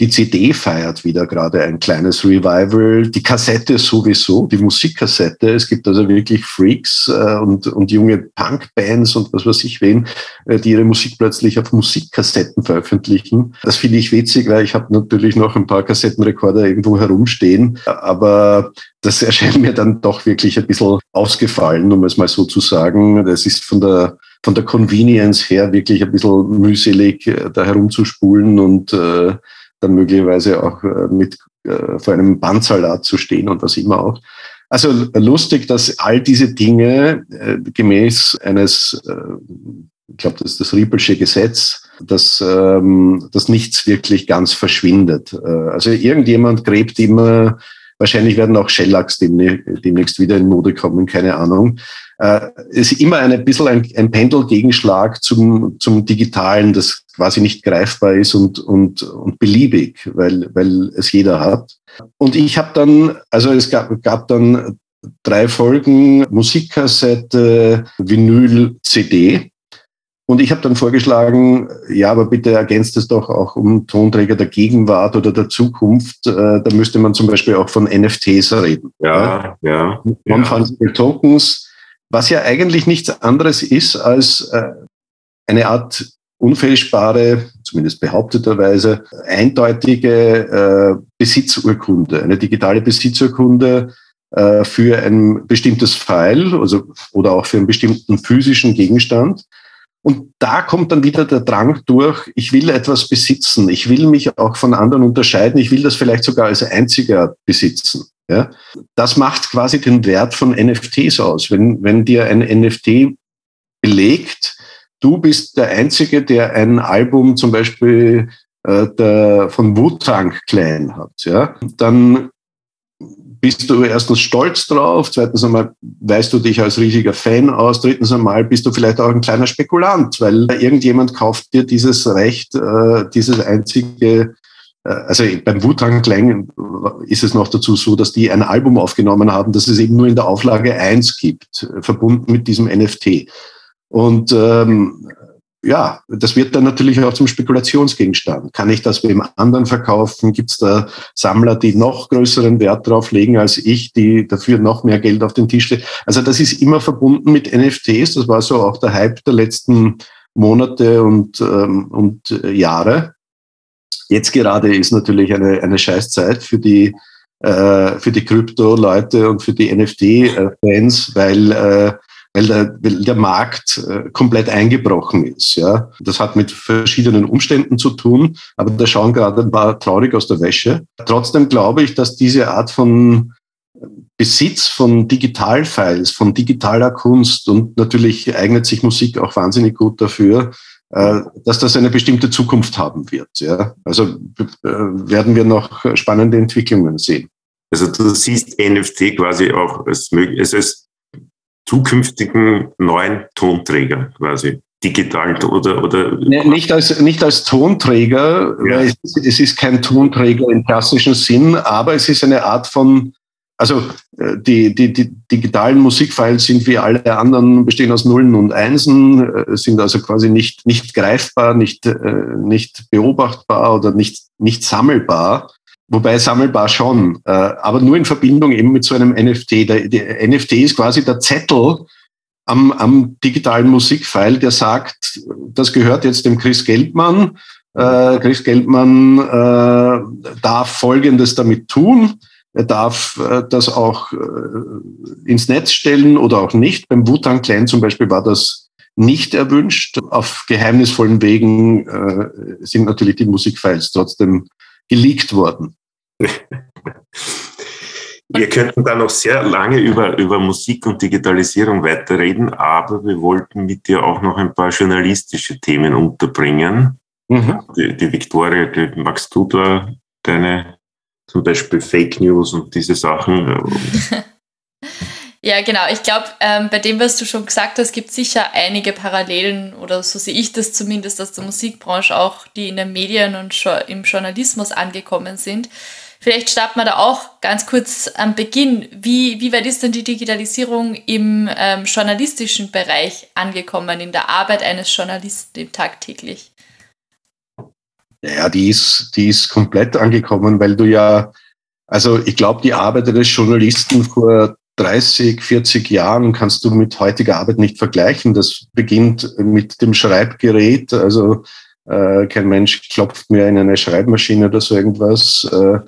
S2: die CD feiert wieder gerade ein kleines Revival. Die Kassette sowieso, die Musikkassette. Es gibt also wirklich Freaks äh, und, und junge Punkbands und was weiß ich wen, äh, die ihre Musik plötzlich auf Musikkassetten veröffentlichen. Das finde ich witzig, weil ich habe natürlich noch ein paar Kassettenrekorder irgendwo herumstehen. Aber das erscheint mir dann doch wirklich ein bisschen ausgefallen, um es mal so zu sagen. Das ist von der von der Convenience her wirklich ein bisschen mühselig, äh, da herumzuspulen und äh, dann möglicherweise auch äh, mit äh, vor einem Bandsalat zu stehen und was immer auch. Also lustig, dass all diese Dinge äh, gemäß eines, äh, ich glaube, das ist das Riepelsche Gesetz, dass, ähm, dass nichts wirklich ganz verschwindet. Äh, also irgendjemand gräbt immer Wahrscheinlich werden auch Shellacks demnächst wieder in Mode kommen, keine Ahnung. Äh, es ist immer ein bisschen ein, ein Pendelgegenschlag zum, zum Digitalen, das quasi nicht greifbar ist und, und, und beliebig, weil, weil es jeder hat. Und ich habe dann, also es gab, gab dann drei Folgen Musikkassette, Vinyl, CD. Und ich habe dann vorgeschlagen, ja, aber bitte ergänzt es doch auch um Tonträger der Gegenwart oder der Zukunft. Äh, da müsste man zum Beispiel auch von NFTs reden.
S3: Ja, ja.
S2: Non-Fungible ja. Tokens, was ja eigentlich nichts anderes ist als äh, eine Art unfälschbare, zumindest behaupteterweise, eindeutige äh, Besitzurkunde, eine digitale Besitzurkunde äh, für ein bestimmtes File also, oder auch für einen bestimmten physischen Gegenstand. Und da kommt dann wieder der Drang durch, ich will etwas besitzen, ich will mich auch von anderen unterscheiden, ich will das vielleicht sogar als einziger besitzen. Ja? Das macht quasi den Wert von NFTs aus. Wenn, wenn dir ein NFT belegt, du bist der Einzige, der ein Album zum Beispiel äh, der, von Wu-Tang Clan hat, ja, dann bist du erstens stolz drauf, zweitens einmal weißt du dich als riesiger Fan aus, drittens einmal bist du vielleicht auch ein kleiner Spekulant, weil irgendjemand kauft dir dieses Recht, äh, dieses einzige äh, also beim Wu-Tang Clan ist es noch dazu so, dass die ein Album aufgenommen haben, das es eben nur in der Auflage 1 gibt, verbunden mit diesem NFT. Und ähm, ja, das wird dann natürlich auch zum Spekulationsgegenstand. Kann ich das wem anderen verkaufen? Gibt es da Sammler, die noch größeren Wert drauf legen als ich, die dafür noch mehr Geld auf den Tisch legen? Also das ist immer verbunden mit NFTs. Das war so auch der Hype der letzten Monate und, ähm, und äh, Jahre. Jetzt gerade ist natürlich eine, eine Scheißzeit für die, äh, für die Krypto-Leute und für die NFT-Fans, weil äh, weil der, weil der Markt äh, komplett eingebrochen ist. Ja. Das hat mit verschiedenen Umständen zu tun, aber da schauen gerade ein paar traurig aus der Wäsche. Trotzdem glaube ich, dass diese Art von Besitz von Digitalfiles, von digitaler Kunst und natürlich eignet sich Musik auch wahnsinnig gut dafür, äh, dass das eine bestimmte Zukunft haben wird. Ja. Also äh, werden wir noch spannende Entwicklungen sehen.
S3: Also du siehst NFT quasi auch als, als zukünftigen neuen Tonträger quasi digital oder oder
S2: nicht als nicht als Tonträger ja. weil es, es, ist kein Tonträger im klassischen Sinn aber es ist eine Art von also äh, die, die, die digitalen Musikfiles sind wie alle anderen bestehen aus Nullen und Einsen äh, sind also quasi nicht nicht greifbar nicht äh, nicht beobachtbar oder nicht nicht sammelbar Wobei sammelbar schon, äh, aber nur in Verbindung eben mit so einem NFT. Der, der NFT ist quasi der Zettel am, am digitalen Musikfile, der sagt, das gehört jetzt dem Chris Geldmann. Äh, Chris Geldmann äh, darf Folgendes damit tun. Er darf äh, das auch äh, ins Netz stellen oder auch nicht. Beim Wutan Clan zum Beispiel war das nicht erwünscht. Auf geheimnisvollen Wegen äh, sind natürlich die Musikfiles trotzdem geleakt worden.
S3: Wir könnten da noch sehr lange über, über Musik und Digitalisierung weiterreden, aber wir wollten mit dir auch noch ein paar journalistische Themen unterbringen. Mhm. Die, die Victoria, die, magst du da deine zum Beispiel Fake News und diese Sachen?
S1: Ja, genau. Ich glaube, ähm, bei dem, was du schon gesagt hast, gibt es sicher einige Parallelen, oder so sehe ich das zumindest aus der Musikbranche auch, die in den Medien und im Journalismus angekommen sind. Vielleicht starten wir da auch ganz kurz am Beginn. Wie, wie weit ist denn die Digitalisierung im ähm, journalistischen Bereich angekommen, in der Arbeit eines Journalisten tagtäglich?
S2: Ja, die ist, die ist komplett angekommen, weil du ja, also ich glaube, die Arbeit eines Journalisten vor 30, 40 Jahren kannst du mit heutiger Arbeit nicht vergleichen. Das beginnt mit dem Schreibgerät. Also äh, kein Mensch klopft mehr in eine Schreibmaschine oder so irgendwas. Äh,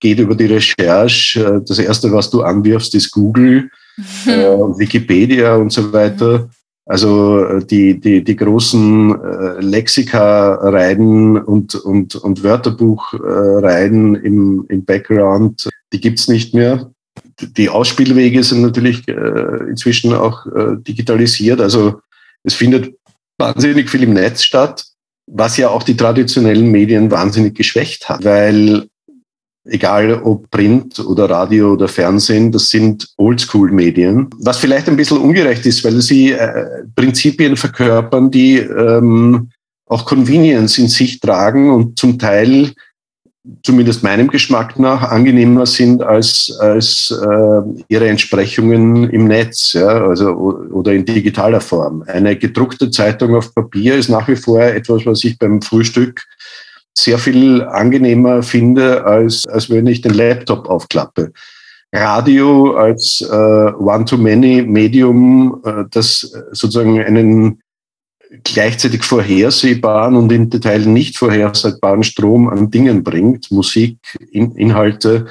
S2: geht über die Recherche. Äh, das erste, was du anwirfst, ist Google, mhm. äh, Wikipedia und so weiter. Also äh, die, die, die großen äh, Lexika-Reihen und, und, und Wörterbuch-Reihen im, im Background, die gibt's nicht mehr. Die Ausspielwege sind natürlich äh, inzwischen auch äh, digitalisiert. Also es findet wahnsinnig viel im Netz statt, was ja auch die traditionellen Medien wahnsinnig geschwächt hat, weil egal ob Print oder Radio oder Fernsehen, das sind Oldschool-Medien. Was vielleicht ein bisschen ungerecht ist, weil sie äh, Prinzipien verkörpern, die ähm, auch Convenience in sich tragen und zum Teil zumindest meinem Geschmack nach angenehmer sind als, als äh, ihre Entsprechungen im Netz ja, also, oder in digitaler Form. Eine gedruckte Zeitung auf Papier ist nach wie vor etwas, was ich beim Frühstück sehr viel angenehmer finde, als, als wenn ich den Laptop aufklappe. Radio als äh, One-to-Many-Medium, äh, das sozusagen einen gleichzeitig vorhersehbaren und in Detail nicht vorhersehbaren Strom an Dingen bringt, Musik, in, Inhalte,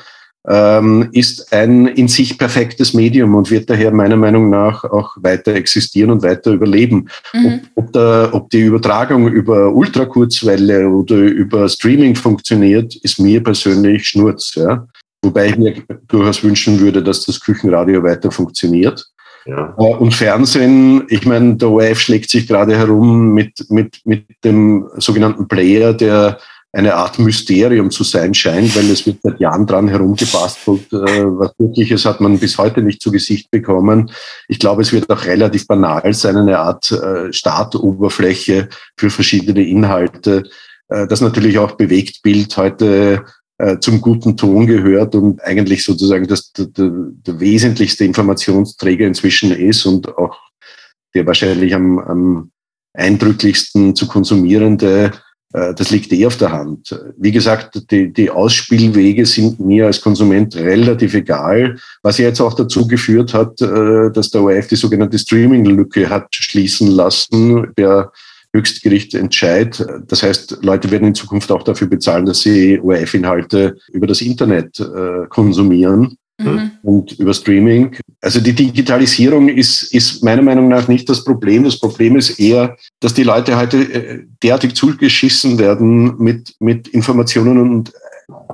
S2: ähm, ist ein in sich perfektes Medium und wird daher meiner Meinung nach auch weiter existieren und weiter überleben. Mhm. Ob, ob, der, ob die Übertragung über Ultrakurzwelle oder über Streaming funktioniert, ist mir persönlich Schnurz. Ja? Wobei ich mir durchaus wünschen würde, dass das Küchenradio weiter funktioniert. Ja. Äh, und Fernsehen, ich meine, der ORF schlägt sich gerade herum mit, mit, mit dem sogenannten Player, der eine Art Mysterium zu sein scheint, weil es wird seit Jahren dran herumgebastelt. Äh, was Wirkliches hat man bis heute nicht zu Gesicht bekommen. Ich glaube, es wird auch relativ banal sein, eine Art äh, Startoberfläche für verschiedene Inhalte. Das natürlich auch Bewegtbild heute äh, zum guten Ton gehört und eigentlich sozusagen das, der, der wesentlichste Informationsträger inzwischen ist und auch der wahrscheinlich am, am eindrücklichsten zu konsumierende, äh, das liegt eh auf der Hand. Wie gesagt, die, die Ausspielwege sind mir als Konsument relativ egal, was jetzt auch dazu geführt hat, äh, dass der ORF die sogenannte Streaming-Lücke hat schließen lassen. Der Höchstgericht entscheidet. Das heißt, Leute werden in Zukunft auch dafür bezahlen, dass sie ORF-Inhalte über das Internet äh, konsumieren. Mhm. Und über Streaming. Also die Digitalisierung ist, ist meiner Meinung nach nicht das Problem. Das Problem ist eher, dass die Leute heute äh, derartig zugeschissen werden mit, mit Informationen und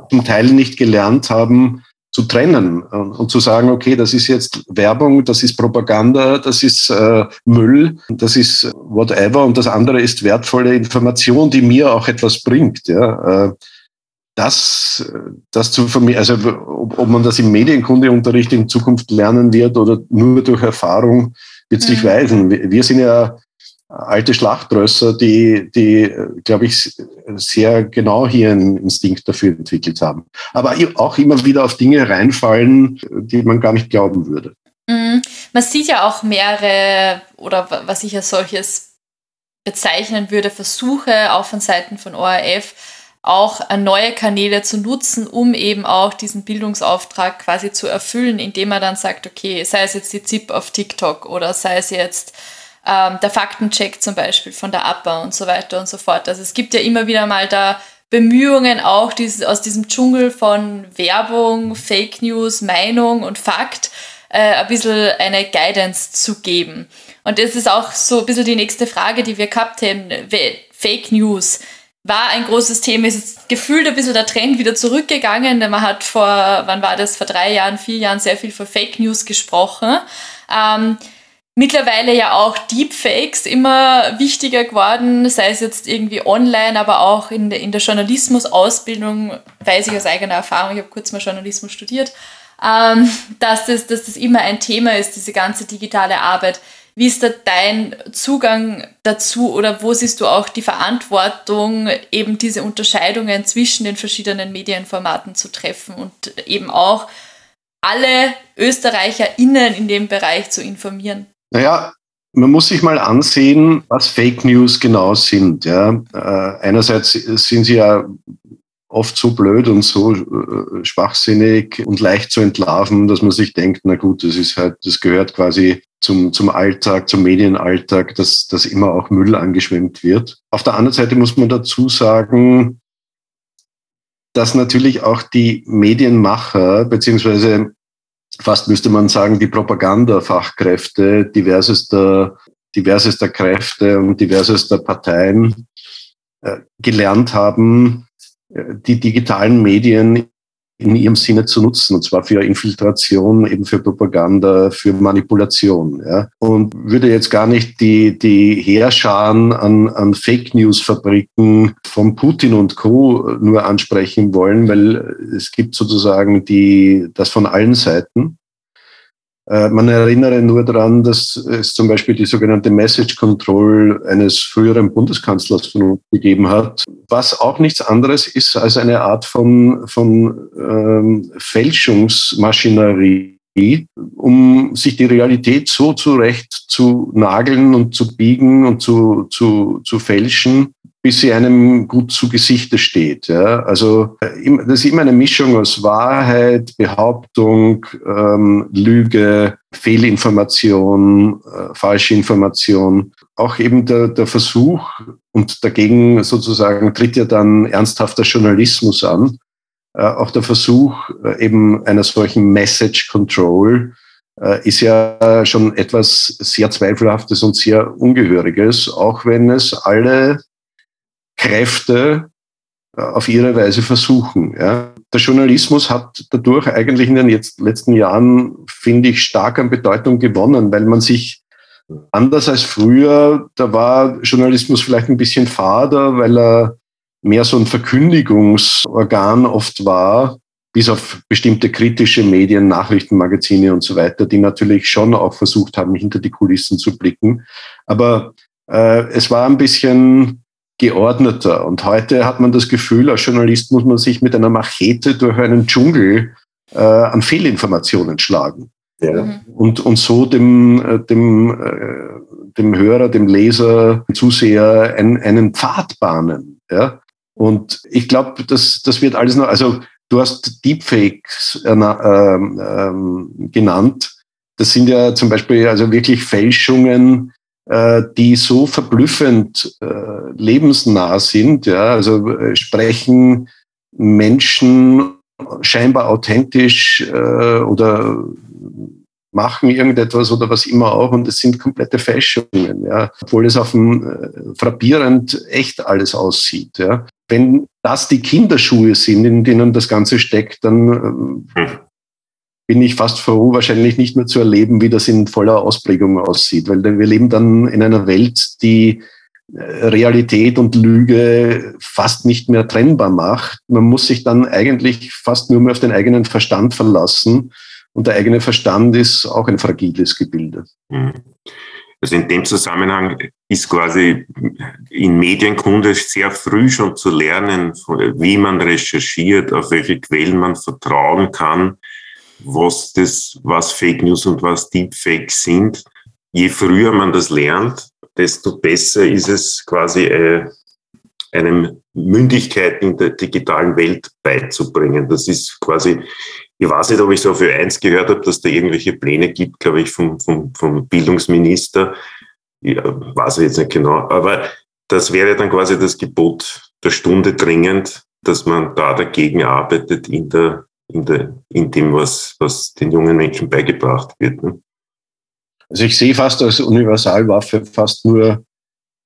S2: zum Teil nicht gelernt haben, zu trennen und, und, zu sagen, okay, das ist jetzt Werbung, das ist Propaganda, das ist äh, Müll, das ist whatever und das andere ist wertvolle Information, die mir auch etwas bringt. Ja. Äh, das, das zu vermehren, also ob, ob, man das im Medienkundeunterricht in Zukunft lernen wird oder nur durch Erfahrung, wird sich mhm. weisen. Wir sind ja alte Schlachtrösser, die, die glaube ich, sehr genau hier einen Instinkt dafür entwickelt haben. Aber auch immer wieder auf Dinge reinfallen, die man gar nicht glauben würde.
S1: Mhm. Man sieht ja auch mehrere, oder was ich als solches bezeichnen würde, Versuche auch von Seiten von ORF, auch neue Kanäle zu nutzen, um eben auch diesen Bildungsauftrag quasi zu erfüllen, indem man dann sagt, okay, sei es jetzt die ZIP auf TikTok oder sei es jetzt ähm, der Faktencheck zum Beispiel von der APA und so weiter und so fort. Also es gibt ja immer wieder mal da Bemühungen auch dieses, aus diesem Dschungel von Werbung, Fake News, Meinung und Fakt äh, ein bisschen eine Guidance zu geben. Und das ist auch so ein bisschen die nächste Frage, die wir gehabt haben. Fake News war ein großes Thema, ist gefühlt ein bisschen der Trend wieder zurückgegangen. Man hat vor, wann war das, vor drei Jahren, vier Jahren sehr viel von Fake News gesprochen. Ähm, mittlerweile ja auch Deepfakes immer wichtiger geworden, sei es jetzt irgendwie online, aber auch in der, in der Journalismusausbildung, weiß ich aus eigener Erfahrung, ich habe kurz mal Journalismus studiert, ähm, dass, das, dass das immer ein Thema ist, diese ganze digitale Arbeit. Wie ist da dein Zugang dazu oder wo siehst du auch die Verantwortung, eben diese Unterscheidungen zwischen den verschiedenen Medienformaten zu treffen und eben auch alle ÖsterreicherInnen in dem Bereich zu informieren?
S2: Naja, man muss sich mal ansehen, was Fake News genau sind. Ja. Äh, einerseits sind sie ja oft so blöd und so äh, schwachsinnig und leicht zu entlarven, dass man sich denkt, na gut, das ist halt, das gehört quasi zum, zum Alltag, zum Medienalltag, dass, dass immer auch Müll angeschwemmt wird. Auf der anderen Seite muss man dazu sagen, dass natürlich auch die Medienmacher beziehungsweise fast müsste man sagen, die Propagandafachkräfte diversester, diversester Kräfte und diversester Parteien äh, gelernt haben, äh, die digitalen Medien in ihrem Sinne zu nutzen, und zwar für Infiltration, eben für Propaganda, für Manipulation. Ja. Und würde jetzt gar nicht die, die Heerscharen an, an Fake News-Fabriken von Putin und Co. nur ansprechen wollen, weil es gibt sozusagen die, das von allen Seiten. Äh, man erinnere nur daran, dass es zum Beispiel die sogenannte Message Control eines früheren Bundeskanzlers von uns gegeben hat, was auch nichts anderes ist als eine Art von, von ähm, Fälschungsmaschinerie, um sich die Realität so zurecht zu nageln und zu biegen und zu, zu, zu fälschen, bis sie einem gut zu Gesichte steht. Ja? Also äh, das ist immer eine Mischung aus Wahrheit, Behauptung, ähm, Lüge, Fehlinformation, äh, falsche Information. Auch eben der, der Versuch und dagegen sozusagen tritt ja dann ernsthafter Journalismus an. Äh, auch der Versuch äh, eben einer solchen Message Control äh, ist ja schon etwas sehr Zweifelhaftes und sehr Ungehöriges, auch wenn es alle Kräfte äh, auf ihre Weise versuchen. Ja. Der Journalismus hat dadurch eigentlich in den jetzt, letzten Jahren, finde ich, stark an Bedeutung gewonnen, weil man sich anders als früher, da war Journalismus vielleicht ein bisschen fader, weil er mehr so ein Verkündigungsorgan oft war, bis auf bestimmte kritische Medien, Nachrichtenmagazine und so weiter, die natürlich schon auch versucht haben, hinter die Kulissen zu blicken. Aber äh, es war ein bisschen geordneter. Und heute hat man das Gefühl, als Journalist muss man sich mit einer Machete durch einen Dschungel äh, an Fehlinformationen schlagen. Ja. Mhm. Und, und so dem, äh, dem, äh, dem Hörer, dem Leser, dem Zuseher ein, einen Pfad bahnen. Ja? Und ich glaube, das, das wird alles noch, also du hast Deepfakes äh, äh, genannt. Das sind ja zum Beispiel also wirklich Fälschungen, äh, die so verblüffend äh, lebensnah sind. Ja, also äh, sprechen Menschen scheinbar authentisch äh, oder machen irgendetwas oder was immer auch und es sind komplette Fälschungen, ja, obwohl es auf dem äh, frappierend echt alles aussieht, ja. Wenn das die Kinderschuhe sind, in denen das Ganze steckt, dann äh, bin ich fast froh, wahrscheinlich nicht mehr zu erleben, wie das in voller Ausprägung aussieht, weil wir leben dann in einer Welt, die äh, Realität und Lüge fast nicht mehr trennbar macht. Man muss sich dann eigentlich fast nur mehr auf den eigenen Verstand verlassen. Und der eigene Verstand ist auch ein fragiles Gebilde.
S3: Mhm. Also in dem Zusammenhang ist quasi in Medienkunde sehr früh schon zu lernen, wie man recherchiert, auf welche Quellen man vertrauen kann, was das, was Fake News und was Deepfakes sind. Je früher man das lernt, desto besser ist es quasi äh, einem Mündigkeit in der digitalen Welt beizubringen. Das ist quasi, ich weiß nicht, ob ich so für eins gehört habe, dass da irgendwelche Pläne gibt, glaube ich, vom, vom, vom Bildungsminister. Ja, weiß ich jetzt nicht genau, aber das wäre dann quasi das Gebot der Stunde dringend, dass man da dagegen arbeitet in der in, der, in dem, was, was den jungen Menschen beigebracht wird. Ne?
S2: Also ich sehe fast als Universalwaffe fast nur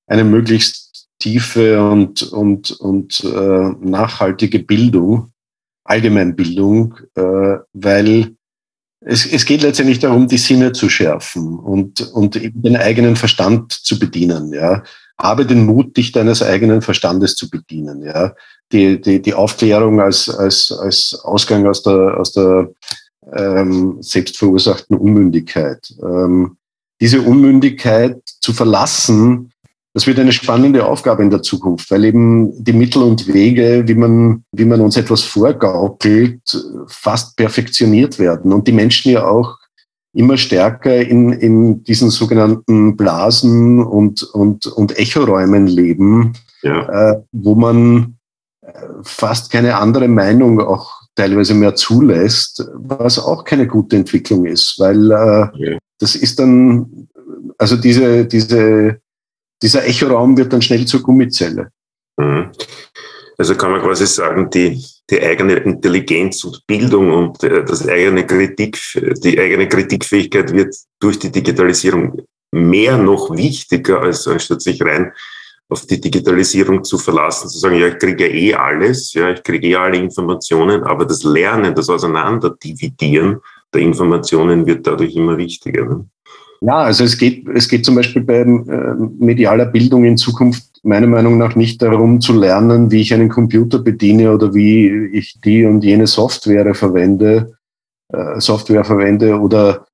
S2: eine möglichst tiefe und, und, und äh, nachhaltige Bildung, Allgemeinbildung, äh, weil es, es geht letztendlich darum, die Sinne zu schärfen und, und eben den eigenen Verstand zu bedienen. Ja. Habe den Mut, dich deines eigenen Verstandes zu bedienen. Ja die, die, die Aufklärung als, als, als Ausgang aus der, aus der ähm, selbstverursachten Unmündigkeit. Ähm, diese Unmündigkeit zu verlassen, das wird eine spannende Aufgabe in der Zukunft, weil eben die Mittel und Wege, wie man, wie man uns etwas vorgaukelt, fast perfektioniert werden und die Menschen ja auch immer stärker in, in diesen sogenannten Blasen und, und, und Echoräumen leben, ja. äh, wo man fast keine andere Meinung auch teilweise mehr zulässt, was auch keine gute Entwicklung ist, weil äh, ja. das ist dann, also diese, diese, dieser Echoraum wird dann schnell zur Gummizelle.
S3: Mhm. Also kann man quasi sagen, die, die eigene Intelligenz und Bildung und äh, das eigene Kritik, die eigene Kritikfähigkeit wird durch die Digitalisierung mehr noch wichtiger, als anstatt sich rein auf die Digitalisierung zu verlassen, zu sagen, ja, ich kriege ja eh alles, ja, ich kriege eh alle Informationen, aber das Lernen, das Auseinanderdividieren der Informationen wird dadurch immer wichtiger. Ne?
S2: Ja, also es geht, es geht zum Beispiel bei äh, medialer Bildung in Zukunft meiner Meinung nach nicht darum zu lernen, wie ich einen Computer bediene oder wie ich die und jene Software verwende, äh, Software verwende oder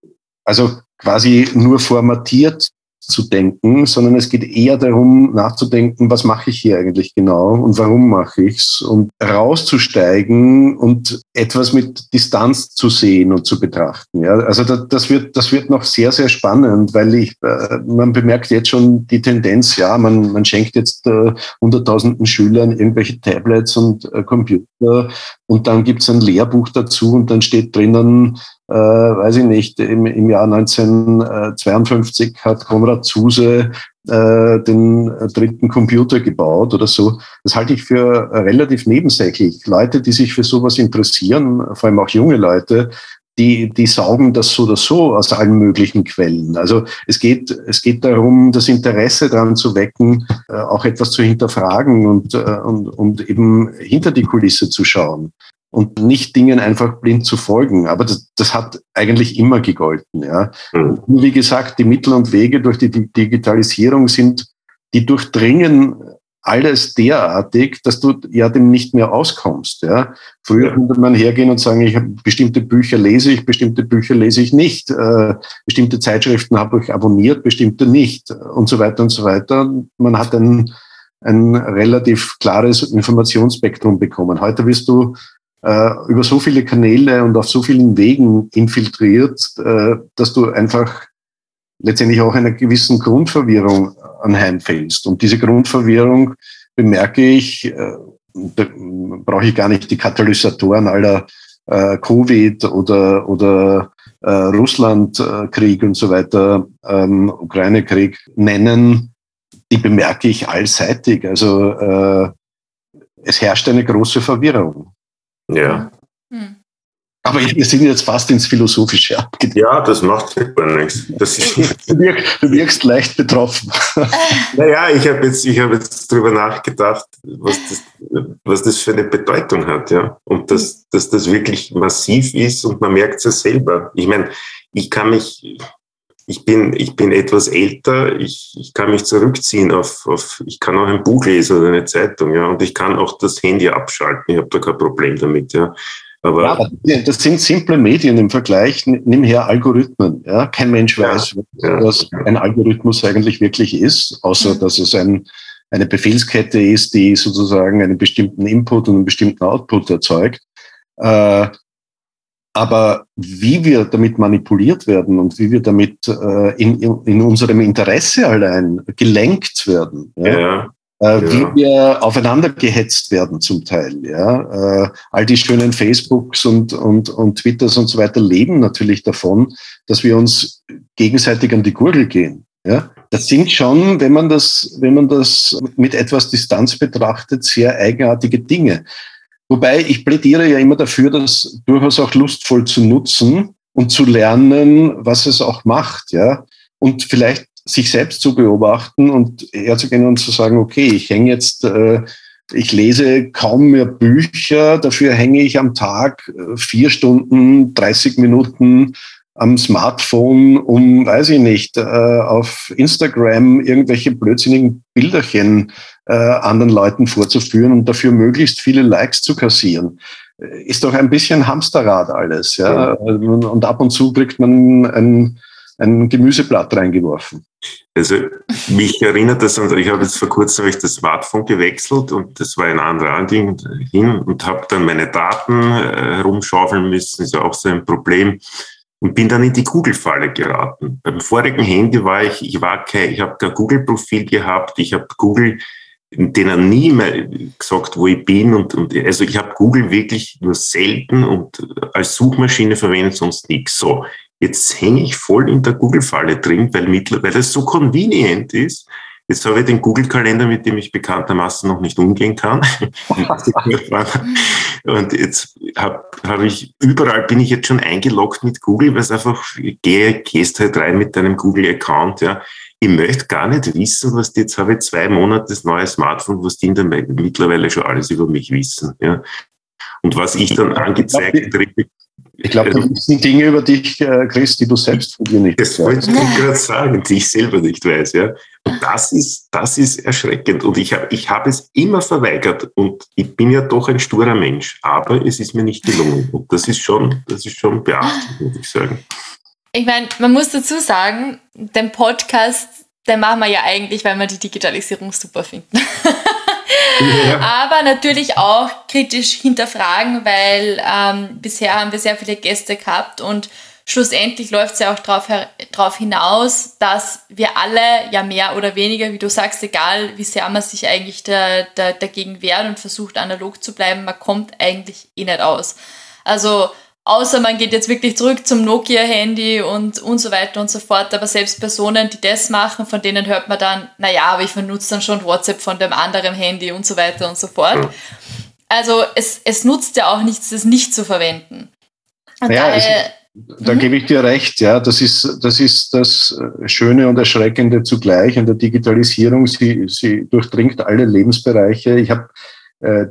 S2: also quasi nur formatiert zu denken, sondern es geht eher darum, nachzudenken, was mache ich hier eigentlich genau und warum mache ich's und rauszusteigen und etwas mit Distanz zu sehen und zu betrachten. Ja, also das, das wird, das wird noch sehr, sehr spannend, weil ich, äh, man bemerkt jetzt schon die Tendenz, ja, man, man schenkt jetzt äh, hunderttausenden Schülern irgendwelche Tablets und äh, Computer und dann gibt's ein Lehrbuch dazu und dann steht drinnen, äh, weiß ich nicht, im, im Jahr 1952 hat Konrad Zuse äh, den dritten Computer gebaut oder so. Das halte ich für relativ nebensächlich. Leute, die sich für sowas interessieren, vor allem auch junge Leute, die, die saugen das so oder so aus allen möglichen Quellen. Also es geht, es geht darum, das Interesse daran zu wecken, äh, auch etwas zu hinterfragen und, äh, und, und eben hinter die Kulisse zu schauen und nicht Dingen einfach blind zu folgen. Aber das, das hat eigentlich immer gegolten. Ja. Mhm. Wie gesagt, die Mittel und Wege durch die Digitalisierung sind, die durchdringen alles derartig, dass du ja dem nicht mehr auskommst. Ja. Früher ja. konnte man hergehen und sagen, ich habe bestimmte Bücher lese ich, bestimmte Bücher lese ich nicht, äh, bestimmte Zeitschriften habe ich abonniert, bestimmte nicht und so weiter und so weiter. Man hat ein, ein relativ klares Informationsspektrum bekommen. Heute wirst du äh, über so viele Kanäle und auf so vielen Wegen infiltriert, äh, dass du einfach letztendlich auch einer gewissen Grundverwirrung anheimfällst. Und diese Grundverwirrung bemerke ich, äh, da brauche ich gar nicht die Katalysatoren aller äh, Covid oder, oder äh, Russlandkrieg und so weiter, ähm, Ukraine-Krieg nennen, die bemerke ich allseitig. Also äh, es herrscht eine große Verwirrung.
S3: Ja. Hm.
S2: Aber wir sind jetzt fast ins Philosophische
S3: abgedreht. Ja, das macht gar nichts. Das
S2: du, wirkst, du wirkst leicht betroffen.
S3: naja, ich habe jetzt, hab jetzt drüber nachgedacht, was das, was das für eine Bedeutung hat. ja, Und dass, dass das wirklich massiv ist und man merkt es ja selber. Ich meine, ich kann mich, ich bin, ich bin etwas älter, ich, ich kann mich zurückziehen auf, auf, ich kann auch ein Buch lesen oder eine Zeitung, ja, und ich kann auch das Handy abschalten, ich habe da kein Problem damit, ja.
S2: Aber, ja, aber das sind simple Medien im Vergleich, nimm her Algorithmen, ja. Kein Mensch weiß, ja, was ein Algorithmus eigentlich wirklich ist, außer mhm. dass es ein, eine Befehlskette ist, die sozusagen einen bestimmten Input und einen bestimmten Output erzeugt. Äh, aber wie wir damit manipuliert werden und wie wir damit äh, in, in unserem Interesse allein gelenkt werden, ja, ja, äh, ja. wie wir aufeinander gehetzt werden zum Teil. Ja, äh, all die schönen Facebooks und, und, und Twitters und so weiter leben natürlich davon, dass wir uns gegenseitig an die Gurgel gehen. Ja, das sind schon, wenn man das, wenn man das mit etwas Distanz betrachtet, sehr eigenartige Dinge. Wobei ich plädiere ja immer dafür, das durchaus auch lustvoll zu nutzen und zu lernen, was es auch macht, ja. Und vielleicht sich selbst zu beobachten und herzugehen und zu sagen, okay, ich hänge jetzt, äh, ich lese kaum mehr Bücher, dafür hänge ich am Tag äh, vier Stunden, 30 Minuten am Smartphone, um, weiß ich nicht, äh, auf Instagram irgendwelche blödsinnigen Bilderchen äh, anderen Leuten vorzuführen und dafür möglichst viele Likes zu kassieren. Äh, ist doch ein bisschen Hamsterrad alles. Ja? Und ab und zu kriegt man ein, ein Gemüseblatt reingeworfen.
S3: Also mich erinnert das an, ich habe jetzt vor kurzem ich das Smartphone gewechselt und das war ein anderer Anliegen hin und habe dann meine Daten äh, herumschaufeln müssen, ist ja auch so ein Problem und bin dann in die Google-Falle geraten. Beim vorigen Handy war ich, ich war kein, ich habe kein Google-Profil gehabt, ich habe Google denen nie mehr gesagt, wo ich bin und, und also ich habe Google wirklich nur selten und als Suchmaschine verwendet, sonst nichts. So, jetzt hänge ich voll in der Google-Falle drin, weil mittlerweile es so convenient ist, Jetzt habe ich den Google-Kalender, mit dem ich bekanntermaßen noch nicht umgehen kann. und jetzt habe hab ich, überall bin ich jetzt schon eingeloggt mit Google, weil es einfach, gehe, gehst halt rein mit deinem Google-Account, ja. Ich möchte gar nicht wissen, was die, jetzt habe ich zwei Monate das neue Smartphone, was die in der mittlerweile schon alles über mich wissen. Ja. Und was ich dann angezeigt kriege,
S2: ich glaube, das sind Dinge über dich, äh, Chris, die du selbst von dir nicht
S3: Das wollte ich gerade sagen, die ich selber nicht weiß. Ja. Und das ist, das ist erschreckend. Und ich habe ich hab es immer verweigert. Und ich bin ja doch ein sturer Mensch. Aber es ist mir nicht gelungen. Und das ist schon, das ist schon beachtlich, muss ich sagen.
S1: Ich meine, man muss dazu sagen, den Podcast, den machen wir ja eigentlich, weil wir die Digitalisierung super finden. Ja. Aber natürlich auch kritisch hinterfragen, weil ähm, bisher haben wir sehr viele Gäste gehabt und schlussendlich läuft es ja auch darauf drauf hinaus, dass wir alle ja mehr oder weniger, wie du sagst, egal wie sehr man sich eigentlich da, da, dagegen wehrt und versucht analog zu bleiben, man kommt eigentlich eh nicht aus. Also Außer man geht jetzt wirklich zurück zum Nokia-Handy und, und so weiter und so fort. Aber selbst Personen, die das machen, von denen hört man dann, naja, aber ich benutze dann schon WhatsApp von dem anderen Handy und so weiter und so fort. Also es, es nutzt ja auch nichts, das nicht zu verwenden.
S2: Und ja, daher, da mhm. gebe ich dir recht, ja. Das ist, das ist das Schöne und Erschreckende zugleich an der Digitalisierung. Sie, sie durchdringt alle Lebensbereiche. Ich habe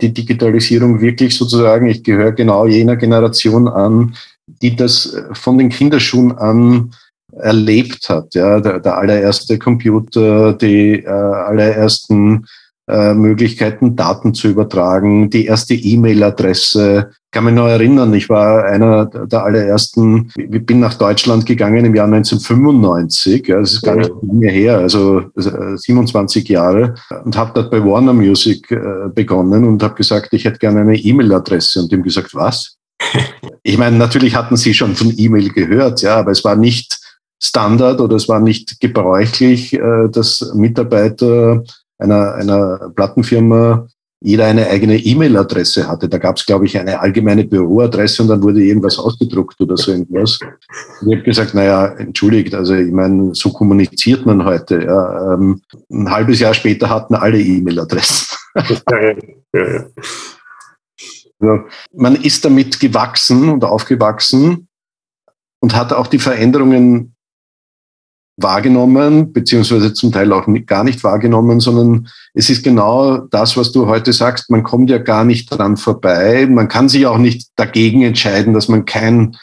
S2: die Digitalisierung wirklich sozusagen, ich gehöre genau jener Generation an, die das von den Kinderschuhen an erlebt hat. Ja, der, der allererste Computer, die äh, allerersten äh, Möglichkeiten, Daten zu übertragen, die erste E-Mail-Adresse. Kann mich noch erinnern, ich war einer der allerersten, ich bin nach Deutschland gegangen im Jahr 1995, ja, das ist gar nicht lange her, also 27 äh, Jahre, und habe dort bei Warner Music äh, begonnen und habe gesagt, ich hätte gerne eine E-Mail-Adresse und dem gesagt, was? ich meine, natürlich hatten sie schon von E-Mail gehört, ja, aber es war nicht Standard oder es war nicht gebräuchlich, dass Mitarbeiter einer, einer Plattenfirma jeder eine eigene E-Mail-Adresse hatte. Da gab es, glaube ich, eine allgemeine Büroadresse und dann wurde irgendwas ausgedruckt oder so irgendwas. Und ich habe gesagt, naja, entschuldigt, also ich meine, so kommuniziert man heute. Ja. Ähm, ein halbes Jahr später hatten alle E-Mail-Adressen. Ja, ja, ja. Also, man ist damit gewachsen und aufgewachsen und hat auch die Veränderungen wahrgenommen, beziehungsweise zum Teil auch gar nicht wahrgenommen, sondern es ist genau das, was du heute sagst. Man kommt ja gar nicht dran vorbei. Man kann sich auch nicht dagegen entscheiden, dass man kein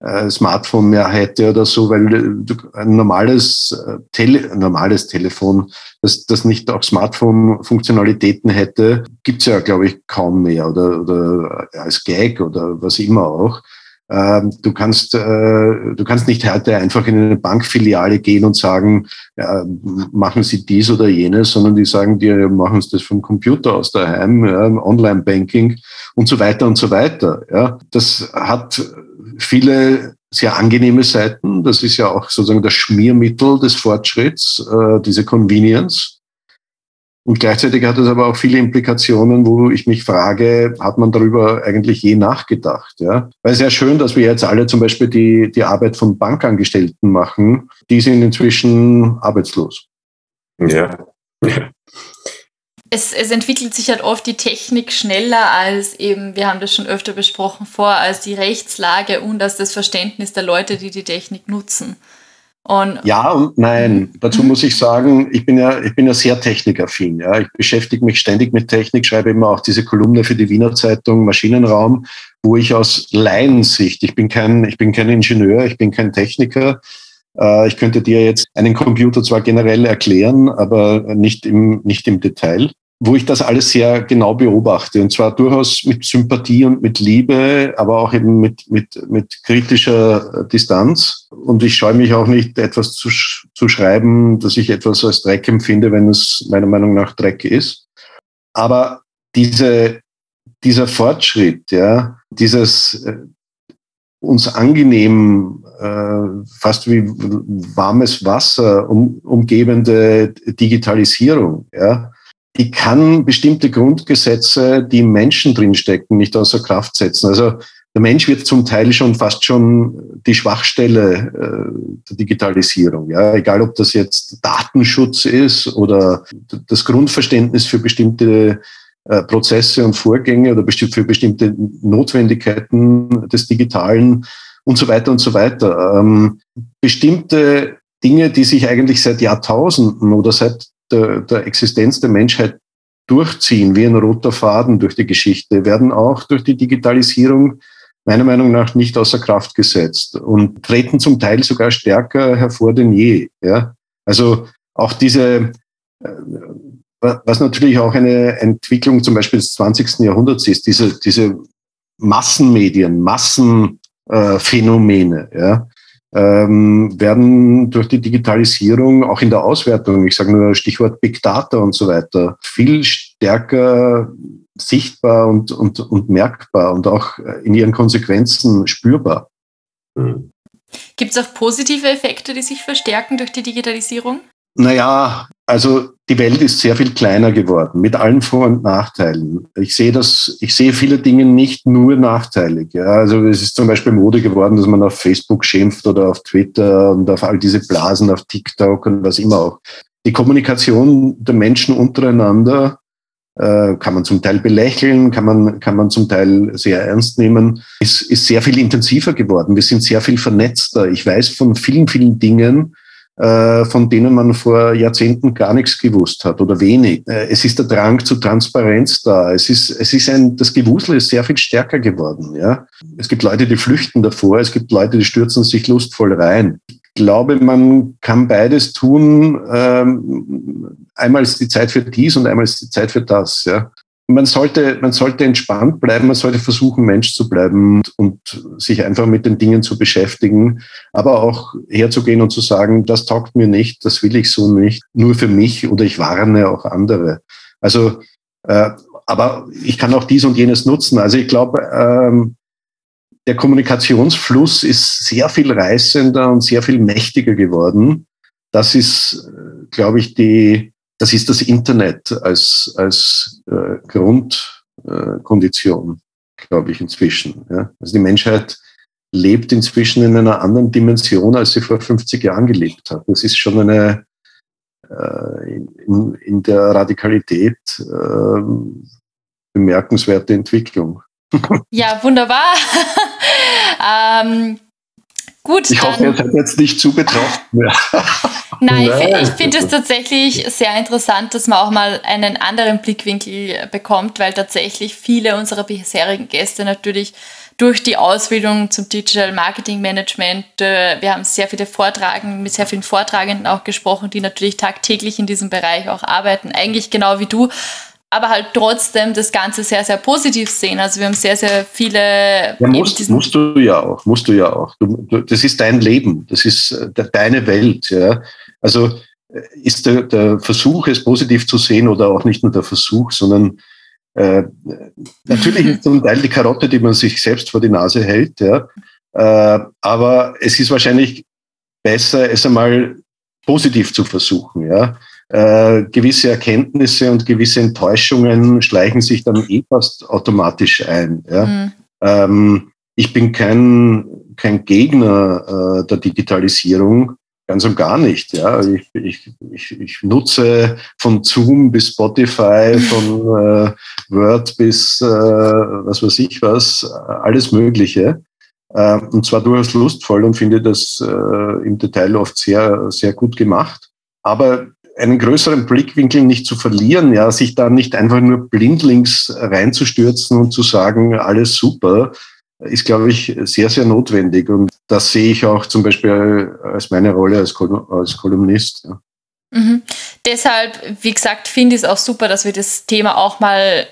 S2: äh, Smartphone mehr hätte oder so, weil du, ein normales, äh, Tele, normales Telefon, das, das nicht auch Smartphone-Funktionalitäten hätte, gibt's ja, glaube ich, kaum mehr oder, oder als Gag oder was immer auch. Ähm, du kannst, äh, du kannst nicht heute einfach in eine Bankfiliale gehen und sagen, machen Sie dies oder jenes, sondern die sagen dir, machen Sie das vom Computer aus daheim, Online-Banking und so weiter und so weiter. Das hat viele sehr angenehme Seiten. Das ist ja auch sozusagen das Schmiermittel des Fortschritts, äh, diese Convenience. Und gleichzeitig hat es aber auch viele Implikationen, wo ich mich frage, hat man darüber eigentlich je nachgedacht? Ja? Weil es ja schön, dass wir jetzt alle zum Beispiel die, die Arbeit von Bankangestellten machen. Die sind inzwischen arbeitslos.
S3: Ja.
S1: Es, es entwickelt sich halt oft die Technik schneller als eben, wir haben das schon öfter besprochen vor, als die Rechtslage und als das Verständnis der Leute, die die Technik nutzen.
S2: Und ja und nein. Dazu muss ich sagen, ich bin ja, ich bin ja sehr technikaffin. Ja. Ich beschäftige mich ständig mit Technik, schreibe immer auch diese Kolumne für die Wiener Zeitung Maschinenraum, wo ich aus Laiensicht, ich bin kein, ich bin kein Ingenieur, ich bin kein Techniker. Äh, ich könnte dir jetzt einen Computer zwar generell erklären, aber nicht im, nicht im Detail wo ich das alles sehr genau beobachte. Und zwar durchaus mit Sympathie und mit Liebe, aber auch eben mit, mit, mit kritischer Distanz. Und ich scheue mich auch nicht, etwas zu, zu schreiben, dass ich etwas als Dreck empfinde, wenn es meiner Meinung nach Dreck ist. Aber diese, dieser Fortschritt, ja, dieses äh, uns angenehm, äh, fast wie warmes Wasser um, umgebende Digitalisierung, ja, die kann bestimmte Grundgesetze, die im Menschen drinstecken, nicht außer Kraft setzen. Also der Mensch wird zum Teil schon fast schon die Schwachstelle äh, der Digitalisierung. Ja, egal ob das jetzt Datenschutz ist oder das Grundverständnis für bestimmte äh, Prozesse und Vorgänge oder für bestimmte Notwendigkeiten des Digitalen und so weiter und so weiter. Ähm, bestimmte Dinge, die sich eigentlich seit Jahrtausenden oder seit der, der Existenz der Menschheit durchziehen, wie ein roter Faden durch die Geschichte, werden auch durch die Digitalisierung meiner Meinung nach nicht außer Kraft gesetzt und treten zum Teil sogar stärker hervor denn je. Ja? Also auch diese, äh, was natürlich auch eine Entwicklung zum Beispiel des 20. Jahrhunderts ist, diese, diese Massenmedien, Massenphänomene, ja, ähm, werden durch die Digitalisierung auch in der Auswertung, ich sage nur Stichwort Big Data und so weiter, viel stärker sichtbar und, und, und merkbar und auch in ihren Konsequenzen spürbar.
S1: Mhm. Gibt es auch positive Effekte, die sich verstärken durch die Digitalisierung?
S2: Naja, also die Welt ist sehr viel kleiner geworden, mit allen Vor- und Nachteilen. Ich sehe das, ich sehe viele Dinge nicht nur nachteilig. Ja. Also es ist zum Beispiel Mode geworden, dass man auf Facebook schimpft oder auf Twitter und auf all diese Blasen, auf TikTok und was immer auch. Die Kommunikation der Menschen untereinander äh, kann man zum Teil belächeln, kann man, kann man zum Teil sehr ernst nehmen, ist, ist sehr viel intensiver geworden. Wir sind sehr viel vernetzter. Ich weiß von vielen, vielen Dingen, von denen man vor Jahrzehnten gar nichts gewusst hat oder wenig. Äh, es ist der Drang zu Transparenz da. Es ist, es ist ein, das Gewusel ist sehr viel stärker geworden. Ja? Es gibt Leute, die flüchten davor. Es gibt Leute, die stürzen sich lustvoll rein. Ich glaube, man kann beides tun. Ähm, einmal ist die Zeit für dies und einmal ist die Zeit für das. Ja? Man sollte, man sollte entspannt bleiben, man sollte versuchen, Mensch zu bleiben und sich einfach mit den Dingen zu beschäftigen, aber auch herzugehen und zu sagen, das taugt mir nicht, das will ich so nicht, nur für mich oder ich warne auch andere. Also, äh, aber ich kann auch dies und jenes nutzen. Also ich glaube, ähm, der Kommunikationsfluss ist sehr viel reißender und sehr viel mächtiger geworden. Das ist, äh, glaube ich, die, das ist das Internet als, als äh, Grundkondition, äh, glaube ich, inzwischen. Ja. Also die Menschheit lebt inzwischen in einer anderen Dimension, als sie vor 50 Jahren gelebt hat. Das ist schon eine äh, in, in der Radikalität äh, bemerkenswerte Entwicklung.
S1: Ja, wunderbar. ähm, gut.
S2: Ich hoffe, ihr seid jetzt nicht zu betroffen.
S1: Nein, Nein. ich, ich finde es tatsächlich sehr interessant, dass man auch mal einen anderen Blickwinkel bekommt, weil tatsächlich viele unserer bisherigen Gäste natürlich durch die Ausbildung zum Digital Marketing Management, äh, wir haben sehr viele Vortragenden, mit sehr vielen Vortragenden auch gesprochen, die natürlich tagtäglich in diesem Bereich auch arbeiten, eigentlich genau wie du, aber halt trotzdem das Ganze sehr, sehr positiv sehen. Also wir haben sehr, sehr viele.
S2: Ja, musst, musst du ja auch, musst du ja auch. Du, du, das ist dein Leben, das ist äh, deine Welt. Ja. Also äh, ist der, der Versuch, es positiv zu sehen oder auch nicht nur der Versuch, sondern äh, natürlich ist zum Teil die Karotte, die man sich selbst vor die Nase hält, ja. Äh, aber es ist wahrscheinlich besser, es einmal positiv zu versuchen, ja. Äh, gewisse Erkenntnisse und gewisse Enttäuschungen schleichen sich dann eh fast automatisch ein. Ja? Mhm. Ähm, ich bin kein, kein Gegner äh, der Digitalisierung, ganz und gar nicht. Ja? Ich, ich, ich, ich nutze von Zoom bis Spotify, von äh, Word bis äh, was weiß ich was, alles Mögliche. Äh, und zwar durchaus lustvoll und finde das äh, im Detail oft sehr, sehr gut gemacht. Aber einen größeren Blickwinkel nicht zu verlieren, ja, sich da nicht einfach nur blindlings reinzustürzen und zu sagen, alles super, ist, glaube ich, sehr, sehr notwendig. Und das sehe ich auch zum Beispiel als meine Rolle als, Kol als Kolumnist. Ja.
S1: Mhm. Deshalb, wie gesagt, finde ich es auch super, dass wir das Thema auch mal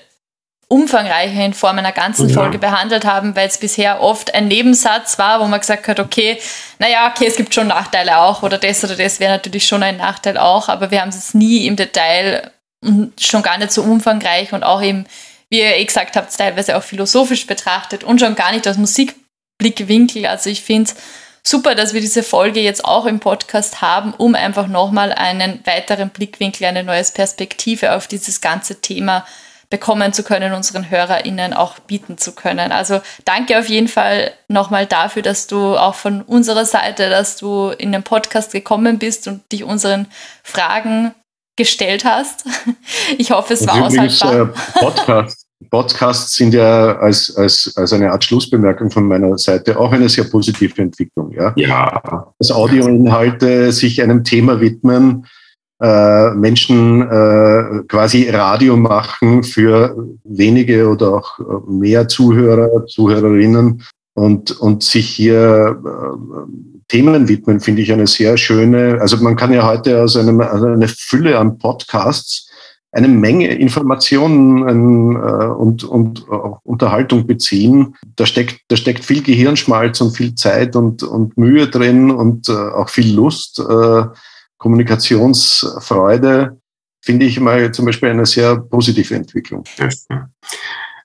S1: umfangreicher in Form einer ganzen ja. Folge behandelt haben, weil es bisher oft ein Nebensatz war, wo man gesagt hat, okay, naja, okay, es gibt schon Nachteile auch oder das oder das wäre natürlich schon ein Nachteil auch, aber wir haben es jetzt nie im Detail und schon gar nicht so umfangreich und auch eben, wie ihr eh gesagt habt, teilweise auch philosophisch betrachtet und schon gar nicht aus Musikblickwinkel. Also ich finde es super, dass wir diese Folge jetzt auch im Podcast haben, um einfach nochmal einen weiteren Blickwinkel, eine neue Perspektive auf dieses ganze Thema zu bekommen zu können, unseren HörerInnen auch bieten zu können. Also danke auf jeden Fall nochmal dafür, dass du auch von unserer Seite, dass du in den Podcast gekommen bist und dich unseren Fragen gestellt hast. Ich hoffe, es war
S2: aushaltbar. Äh, Podcast, Podcasts sind ja als, als, als eine Art Schlussbemerkung von meiner Seite auch eine sehr positive Entwicklung. Ja.
S3: ja.
S2: Dass Audioinhalte sich einem Thema widmen, äh, Menschen äh, quasi Radio machen für wenige oder auch mehr Zuhörer, Zuhörerinnen und, und sich hier äh, Themen widmen, finde ich eine sehr schöne. Also man kann ja heute aus einem, also eine Fülle an Podcasts eine Menge Informationen äh, und, und auch Unterhaltung beziehen. Da steckt, da steckt viel Gehirnschmalz und viel Zeit und, und Mühe drin und äh, auch viel Lust, äh, Kommunikationsfreude. Finde ich mal zum Beispiel eine sehr positive Entwicklung.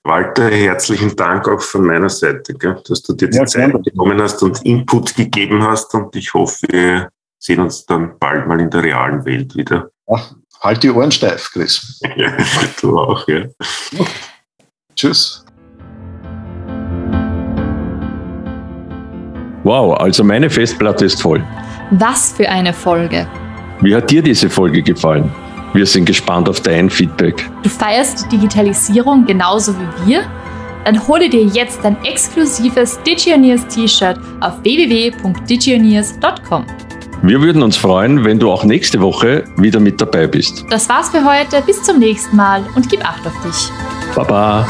S3: Walter, herzlichen Dank auch von meiner Seite, gell, dass du dir die ja, Zeit genommen hast und Input gegeben hast. Und ich hoffe, wir sehen uns dann bald mal in der realen Welt wieder.
S2: Ach, Halt die Ohren steif, Chris.
S3: Ja, du auch, ja.
S2: Tschüss.
S4: Wow, also meine Festplatte ist voll.
S1: Was für eine Folge.
S4: Wie hat dir diese Folge gefallen? Wir sind gespannt auf dein Feedback.
S1: Du feierst die Digitalisierung genauso wie wir? Dann hole dir jetzt dein exklusives Digioneers T-Shirt auf www.digioneers.com.
S4: Wir würden uns freuen, wenn du auch nächste Woche wieder mit dabei bist.
S1: Das war's für heute. Bis zum nächsten Mal und gib Acht auf dich.
S4: Baba.